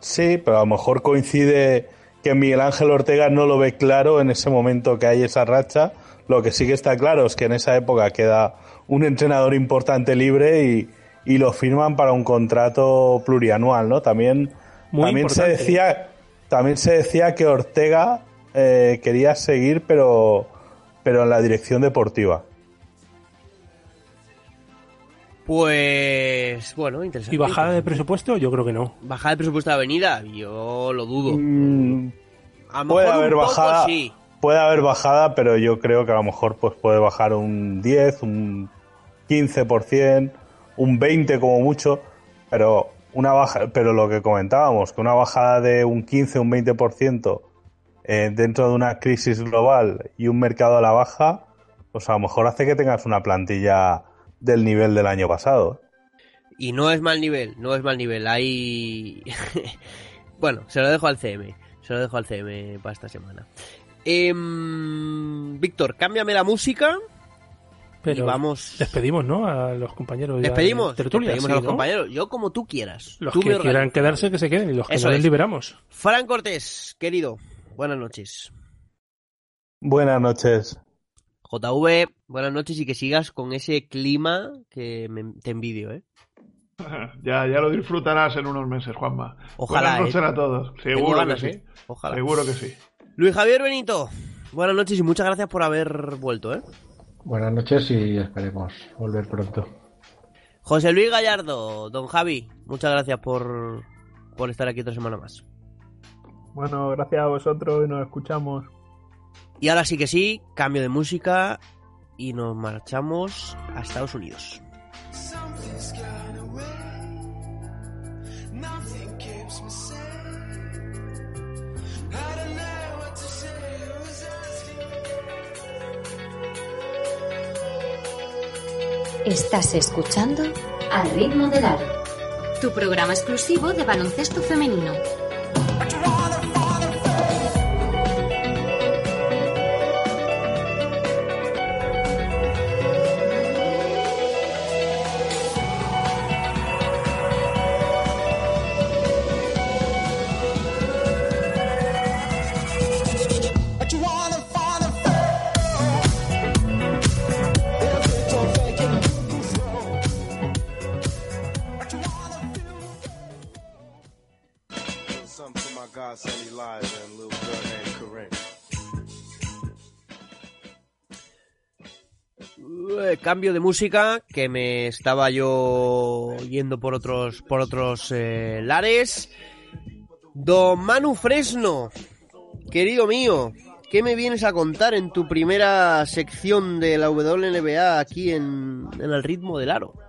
Sí, pero a lo mejor coincide que Miguel Ángel Ortega no lo ve claro en ese momento que hay esa racha. Lo que sí que está claro es que en esa época queda un entrenador importante libre y, y lo firman para un contrato plurianual, ¿no? También, Muy también se decía, también se decía que Ortega eh, quería seguir, pero, pero en la dirección deportiva. Pues bueno, interesante. ¿Y bajada de presupuesto? Yo creo que no. Bajada de presupuesto de Avenida, yo lo dudo. Mm, A lo puede mejor un haber poco bajada, sí. puede haber bajada, pero yo creo que a lo mejor pues puede bajar un 10, un 15%, un 20 como mucho, pero una baja, pero lo que comentábamos, que una bajada de un 15, un 20% eh, dentro de una crisis global y un mercado a la baja, pues a lo mejor hace que tengas una plantilla del nivel del año pasado. Y no es mal nivel, no es mal nivel. Hay. bueno, se lo dejo al CM. Se lo dejo al CM para esta semana. Em, Víctor, cámbiame la música. Pero y vamos. despedimos, ¿no? A los compañeros. Despedimos, de tertulia, despedimos sí, a los ¿no? compañeros. Yo como tú quieras. Los Tú que quieran organizas. quedarse, que se queden. Y los que Eso no les es. liberamos. Fran Cortés, querido. Buenas noches. Buenas noches. JV, buenas noches y que sigas con ese clima que me- te envidio, ¿eh? Ya, ya lo disfrutarás en unos meses, Juanma. Ojalá, Buenas noches ¿eh? a todos. Seguro ganas, que sí. ¿eh? Ojalá. Seguro que sí. Luis Javier Benito, buenas noches y muchas gracias por haber vuelto, ¿eh? Buenas noches y esperemos volver pronto. José Luis Gallardo, don Javi, muchas gracias por, por estar aquí otra semana más. Bueno, gracias a vosotros y nos escuchamos. Y ahora sí que sí, cambio de música y nos marchamos a Estados Unidos. Nothing keeps me safe. I don't Estás escuchando Al ritmo del aro, tu programa exclusivo de baloncesto femenino. Cambio de música que me estaba yo yendo por otros por otros eh, lares. Don Manu Fresno, querido mío, ¿qué me vienes a contar en tu primera sección de la WNBA aquí en, en el ritmo del aro?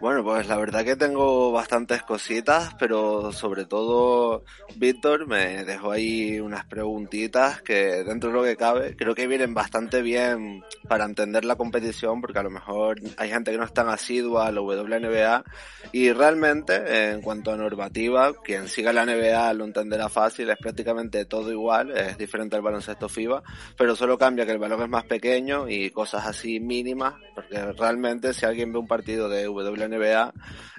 Bueno, pues la verdad que tengo bastantes cositas, pero sobre todo Víctor me dejó ahí unas preguntitas que dentro de lo que cabe creo que vienen bastante bien para entender la competición, porque a lo mejor hay gente que no es tan asidua a la WNBA y realmente en cuanto a normativa, quien siga la NBA lo entenderá fácil, es prácticamente todo igual, es diferente al baloncesto FIBA, pero solo cambia que el balón es más pequeño y cosas así mínimas, porque realmente si alguien ve un partido de WNBA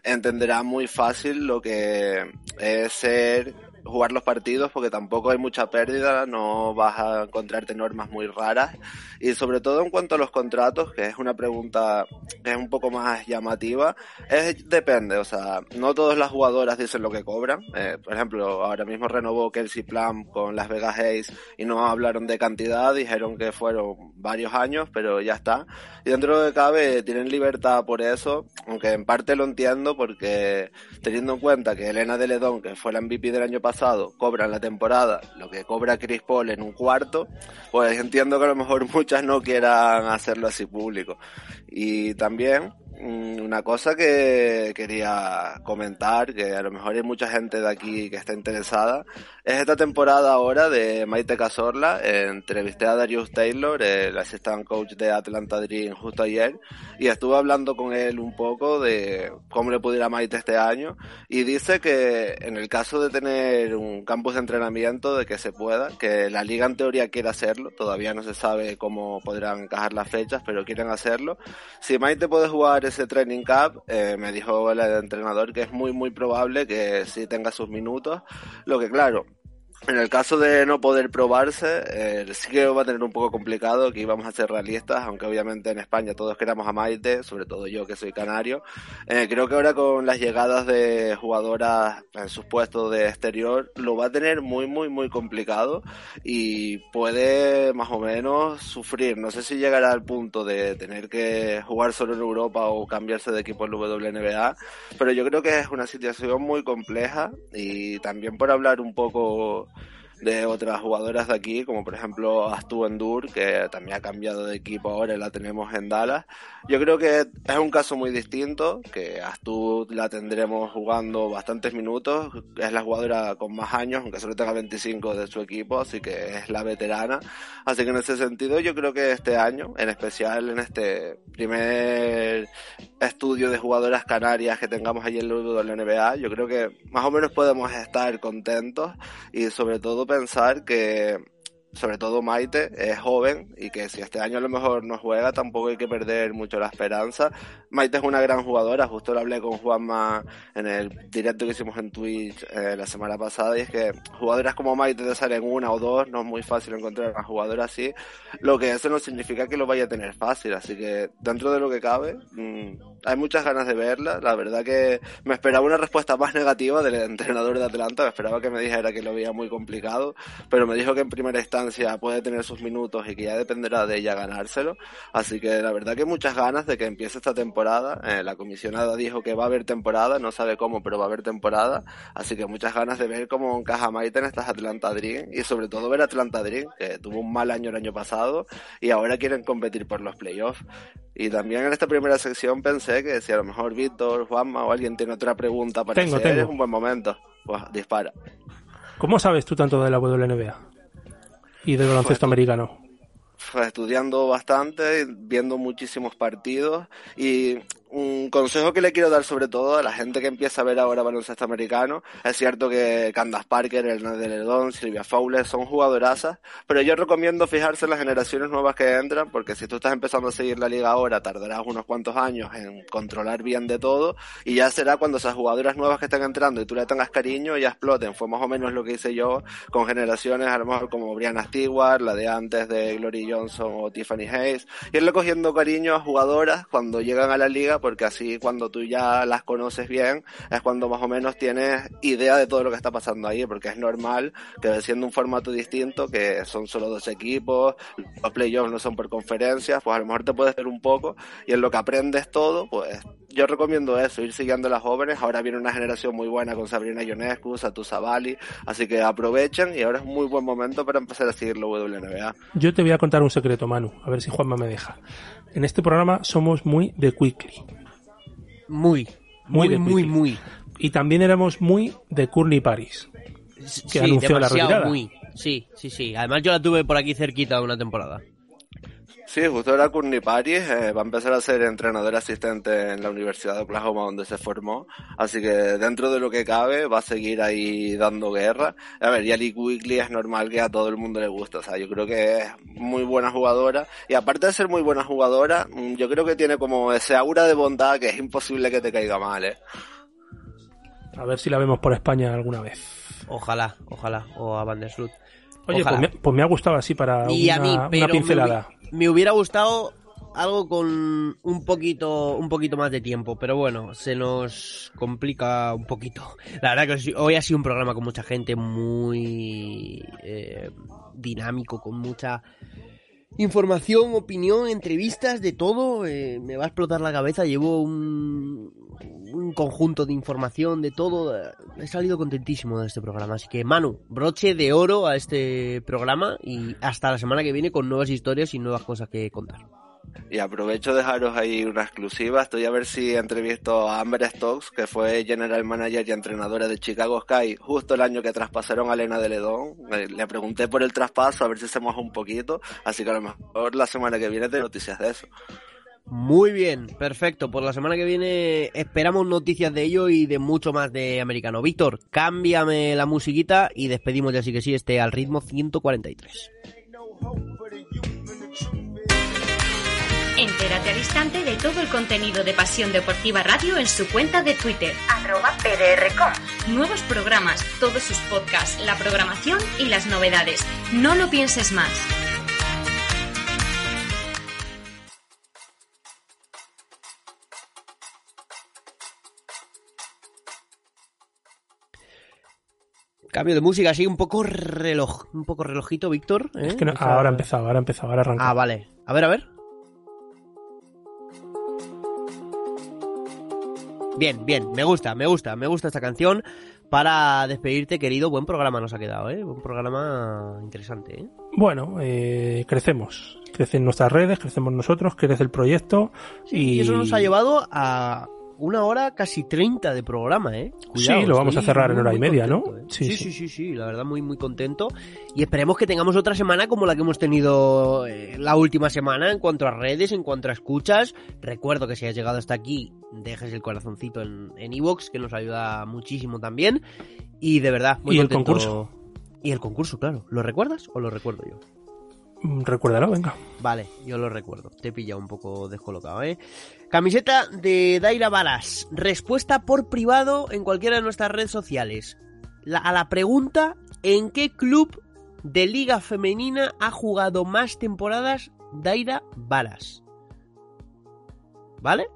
entenderá muy fácil lo que es ser jugar los partidos porque tampoco hay mucha pérdida, no vas a encontrarte normas muy raras. Y sobre todo en cuanto a los contratos, que es una pregunta que es un poco más llamativa, es depende, o sea, no todas las jugadoras dicen lo que cobran, eh, por ejemplo, ahora mismo renovó Kelsey Plum con Las Vegas Ace y no hablaron de cantidad, dijeron que fueron varios años, pero ya está, y dentro de cabe tienen libertad por eso, aunque en parte lo entiendo porque teniendo en cuenta que Elena de Ledón, que fue la MVP del año pasado, cobra en la temporada lo que cobra Chris Paul en un cuarto, pues entiendo que a lo mejor muchas no quieran hacerlo así público. Y también una cosa que quería comentar, que a lo mejor hay mucha gente de aquí que está interesada, es esta temporada ahora de Maite Cazorla. Entrevisté a Darius Taylor, el assistant coach de Atlanta Dream, justo ayer, y estuve hablando con él un poco de cómo le pudiera Maite este año, y dice que en el caso de tener un campus de entrenamiento, de que se pueda, que la liga en teoría quiere hacerlo, todavía no se sabe cómo podrán encajar las fechas, pero quieren hacerlo. Si Maite puede jugar ese training camp, eh, me dijo el entrenador que es muy muy probable que sí tenga sus minutos, lo que claro, en el caso de no poder probarse, eh, sí que va a tener un poco complicado, aquí vamos a ser realistas, aunque obviamente en España todos queramos a Maite, sobre todo yo que soy canario. Eh, creo que ahora con las llegadas de jugadoras en sus puestos de exterior, lo va a tener muy, muy, muy complicado y puede más o menos sufrir. No sé si llegará al punto de tener que jugar solo en Europa o cambiarse de equipo en WNBA, pero yo creo que es una situación muy compleja y también por hablar un poco de otras jugadoras de aquí, como por ejemplo Astu Endur, que también ha cambiado de equipo ahora y la tenemos en Dallas. Yo creo que es un caso muy distinto, que Astu la tendremos jugando bastantes minutos, es la jugadora con más años, aunque solo tenga 25 de su equipo, así que es la veterana. Así que en ese sentido yo creo que este año, en especial en este primer estudio de jugadoras canarias que tengamos allí en la NBA, yo creo que más o menos podemos estar contentos y sobre todo pensar que sobre todo Maite es joven y que si este año a lo mejor no juega tampoco hay que perder mucho la esperanza. Maite es una gran jugadora, justo lo hablé con Juanma en el directo que hicimos en Twitch eh, la semana pasada y es que jugadoras como Maite te salen una o dos, no es muy fácil encontrar una jugadora así, lo que eso no significa que lo vaya a tener fácil, así que dentro de lo que cabe mmm, hay muchas ganas de verla, la verdad que me esperaba una respuesta más negativa del entrenador de Atlanta, me esperaba que me dijera que lo veía muy complicado, pero me dijo que en primera instancia puede tener sus minutos y que ya dependerá de ella ganárselo. Así que la verdad que muchas ganas de que empiece esta temporada. Eh, la comisionada dijo que va a haber temporada, no sabe cómo, pero va a haber temporada. Así que muchas ganas de ver cómo encaja Maite en estas Atlanta Dream y sobre todo ver Atlanta Dream, que tuvo un mal año el año pasado y ahora quieren competir por los playoffs. Y también en esta primera sección pensé que si a lo mejor Víctor, Juanma o alguien tiene otra pregunta para Tengo, hacer, tengo. es un buen momento. Pues dispara. ¿Cómo sabes tú tanto de la WNBA? Y del baloncesto americano. Pues, estudiando bastante, viendo muchísimos partidos y un consejo que le quiero dar sobre todo a la gente que empieza a ver ahora baloncesto americano, es cierto que Candace Parker, de Ledón, Silvia Fowler son jugadorazas, pero yo recomiendo fijarse en las generaciones nuevas que entran, porque si tú estás empezando a seguir la liga ahora, tardarás unos cuantos años en controlar bien de todo, y ya será cuando esas jugadoras nuevas que están entrando y tú le tengas cariño ya exploten. Fue más o menos lo que hice yo con generaciones a lo mejor como Brianna Stewart, la de antes de Glory Johnson o Tiffany Hayes, irle cogiendo cariño a jugadoras cuando llegan a la liga porque así cuando tú ya las conoces bien es cuando más o menos tienes idea de todo lo que está pasando ahí, porque es normal que siendo un formato distinto, que son solo dos equipos, los playoffs no son por conferencias, pues a lo mejor te puedes ver un poco y en lo que aprendes todo, pues yo recomiendo eso, ir siguiendo a las jóvenes. Ahora viene una generación muy buena con Sabrina Ionescu, Satu Sabali, así que aprovechen y ahora es muy buen momento para empezar a seguir la WNBA. Yo te voy a contar un secreto, Manu, a ver si Juanma me deja. En este programa somos muy de Quickly. Muy, muy, de muy, muy. Y también éramos muy de Courtney Paris, que Sí, anunció la retirada. muy. Sí, sí, sí. Además yo la tuve por aquí cerquita una temporada. Sí, justo ahora Courtney Paris eh, va a empezar a ser entrenador asistente en la Universidad de Oklahoma donde se formó, así que dentro de lo que cabe va a seguir ahí dando guerra. A ver, y Ali Quigley es normal que a todo el mundo le gusta, o sea, yo creo que es muy buena jugadora y aparte de ser muy buena jugadora, mm, yo creo que tiene como ese aura de bondad que es imposible que te caiga mal, ¿eh? A ver si la vemos por España alguna vez. Ojalá, ojalá. O a Vandersloot. Oye, Ojalá. pues me, pues me ha gustado así para Y una, a mí, una pero me pincelada. Me, hubiera gustado algo con un poquito, un poquito más de tiempo, pero bueno, se nos complica un poquito. La verdad que hoy ha sido un programa con mucha gente muy eh, dinámico, con mucha información, opinión, entrevistas, de todo. eh, me va a explotar la cabeza. Llevo un, un conjunto de información, de todo. eh, He salido contentísimo de este programa. Así que, Manu, broche de oro a este programa y hasta la semana que viene con nuevas historias y nuevas cosas que contar. Y aprovecho de dejaros ahí una exclusiva. Estoy a ver si entrevisto a Amber Stokes, que fue general manager y entrenadora de Chicago Sky justo el año que traspasaron a Elena de Ledón. Le pregunté por el traspaso, a ver si se moja un poquito. Así que a lo mejor la semana que viene te noticias de eso. Muy bien, perfecto. Por la semana que viene esperamos noticias de ello y de mucho más de americano. Víctor, cámbiame la musiquita y despedimos ya sí que sí este al ritmo 143. Entérate al instante de todo el contenido de Pasión Deportiva Radio en su cuenta de Twitter, arroba PDRcom. Nuevos programas, todos sus podcasts, la programación y las novedades. No lo pienses más. Cambio de música así un poco reloj, un poco relojito, Víctor. ¿eh? Es que no- ahora ha empezado, ahora ha empezado, ahora arranca. Ah, vale. A ver, a ver. Bien, bien, me gusta, me gusta, me gusta esta canción para despedirte, querido. Buen programa nos ha quedado, ¿eh? Buen programa interesante, ¿eh? Bueno, eh, crecemos. Crecen nuestras redes, crecemos nosotros, crece el proyecto. y... Y eso nos ha llevado a una hora casi 30 de programa, ¿eh? Cuidado, Sí, lo vamos a cerrar en hora y media, ¿no? ¿eh? Sí, Sí, sí. sí, la verdad muy, muy contento. Y esperemos que tengamos otra semana como la que hemos tenido eh, la última semana en cuanto a redes, en cuanto a escuchas. Recuerdo que si has llegado hasta aquí, dejes el corazoncito en en iVoox, que nos ayuda muchísimo también. Y de verdad, muy Y el concurso. Y el concurso, claro. ¿Lo recuerdas o lo recuerdo yo? Mm, Recuérdalo, venga. Vale, yo lo recuerdo. Te he pillado un poco descolocado, ¿eh? Camiseta de Daira Balas. Respuesta por privado en cualquiera de nuestras redes sociales. La- a la pregunta, ¿en qué club de liga femenina ha jugado más temporadas Daira Balas? ¿Vale?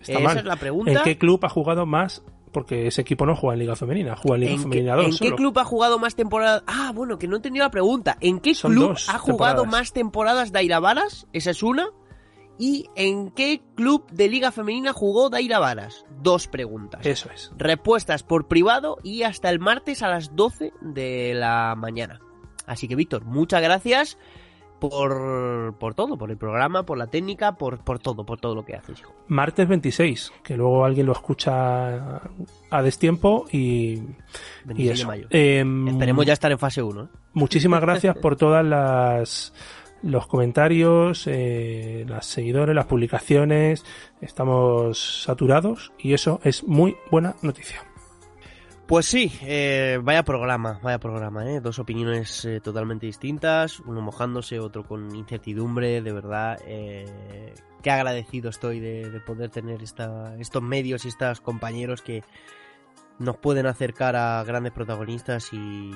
Está Esa mal. es la pregunta. ¿En qué club ha jugado más? Porque ese equipo no juega en Liga Femenina, juega en Liga ¿En qué, Femenina 2 en qué club ha jugado más temporadas? Ah, bueno, que no he entendido la pregunta. ¿En qué Son club ha jugado temporadas. más temporadas Daira Varas? Esa es una. ¿Y en qué club de Liga Femenina jugó Daira Varas? Dos preguntas. Eso es. Respuestas por privado y hasta el martes a las 12 de la mañana. Así que, Víctor, muchas gracias por, por todo, por el programa, por la técnica, por, por todo, por todo lo que haces, hijo. Martes 26, que luego alguien lo escucha a destiempo y, y 26 de eso. mayo. Em, Esperemos ya estar en fase 1. ¿eh? Muchísimas gracias por todas las los comentarios, eh, las seguidores, las publicaciones. Estamos saturados y eso es muy buena noticia. Pues sí, eh, vaya programa, vaya programa, ¿eh? Dos opiniones eh, totalmente distintas, uno mojándose, otro con incertidumbre, de verdad. Eh, qué agradecido estoy de, de poder tener esta, estos medios y estos compañeros que nos pueden acercar a grandes protagonistas y,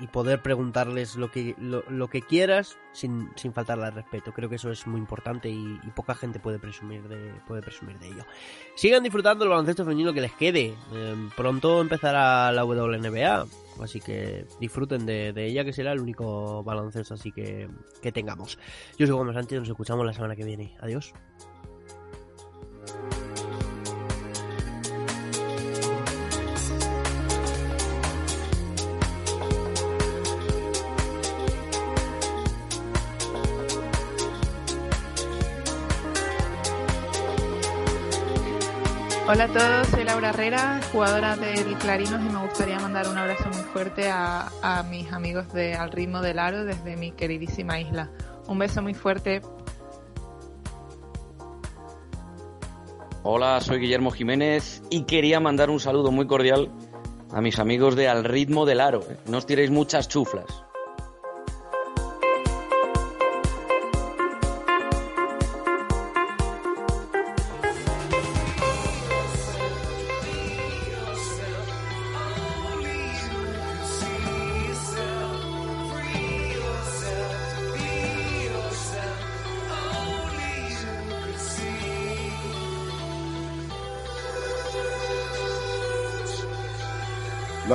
y poder preguntarles lo que, lo, lo que quieras sin, sin faltarle al respeto. Creo que eso es muy importante y, poca gente puede presumir de, puede presumir de ello. Sigan disfrutando el baloncesto femenino que les quede. Eh, pronto empezará la WNBA, así que disfruten de, de ella, que será el único baloncesto así que, que tengamos. Yo soy Gómez Sánchez, nos escuchamos la semana que viene. Adiós. Hola a todos, soy Laura Herrera, jugadora del Clarinos y me gustaría mandar un abrazo muy fuerte a, a mis amigos de Al ritmo del aro desde mi queridísima isla. Un beso muy fuerte. Hola, soy Guillermo Jiménez y quería mandar un saludo muy cordial a mis amigos de Al ritmo del aro. No os tiréis muchas chuflas.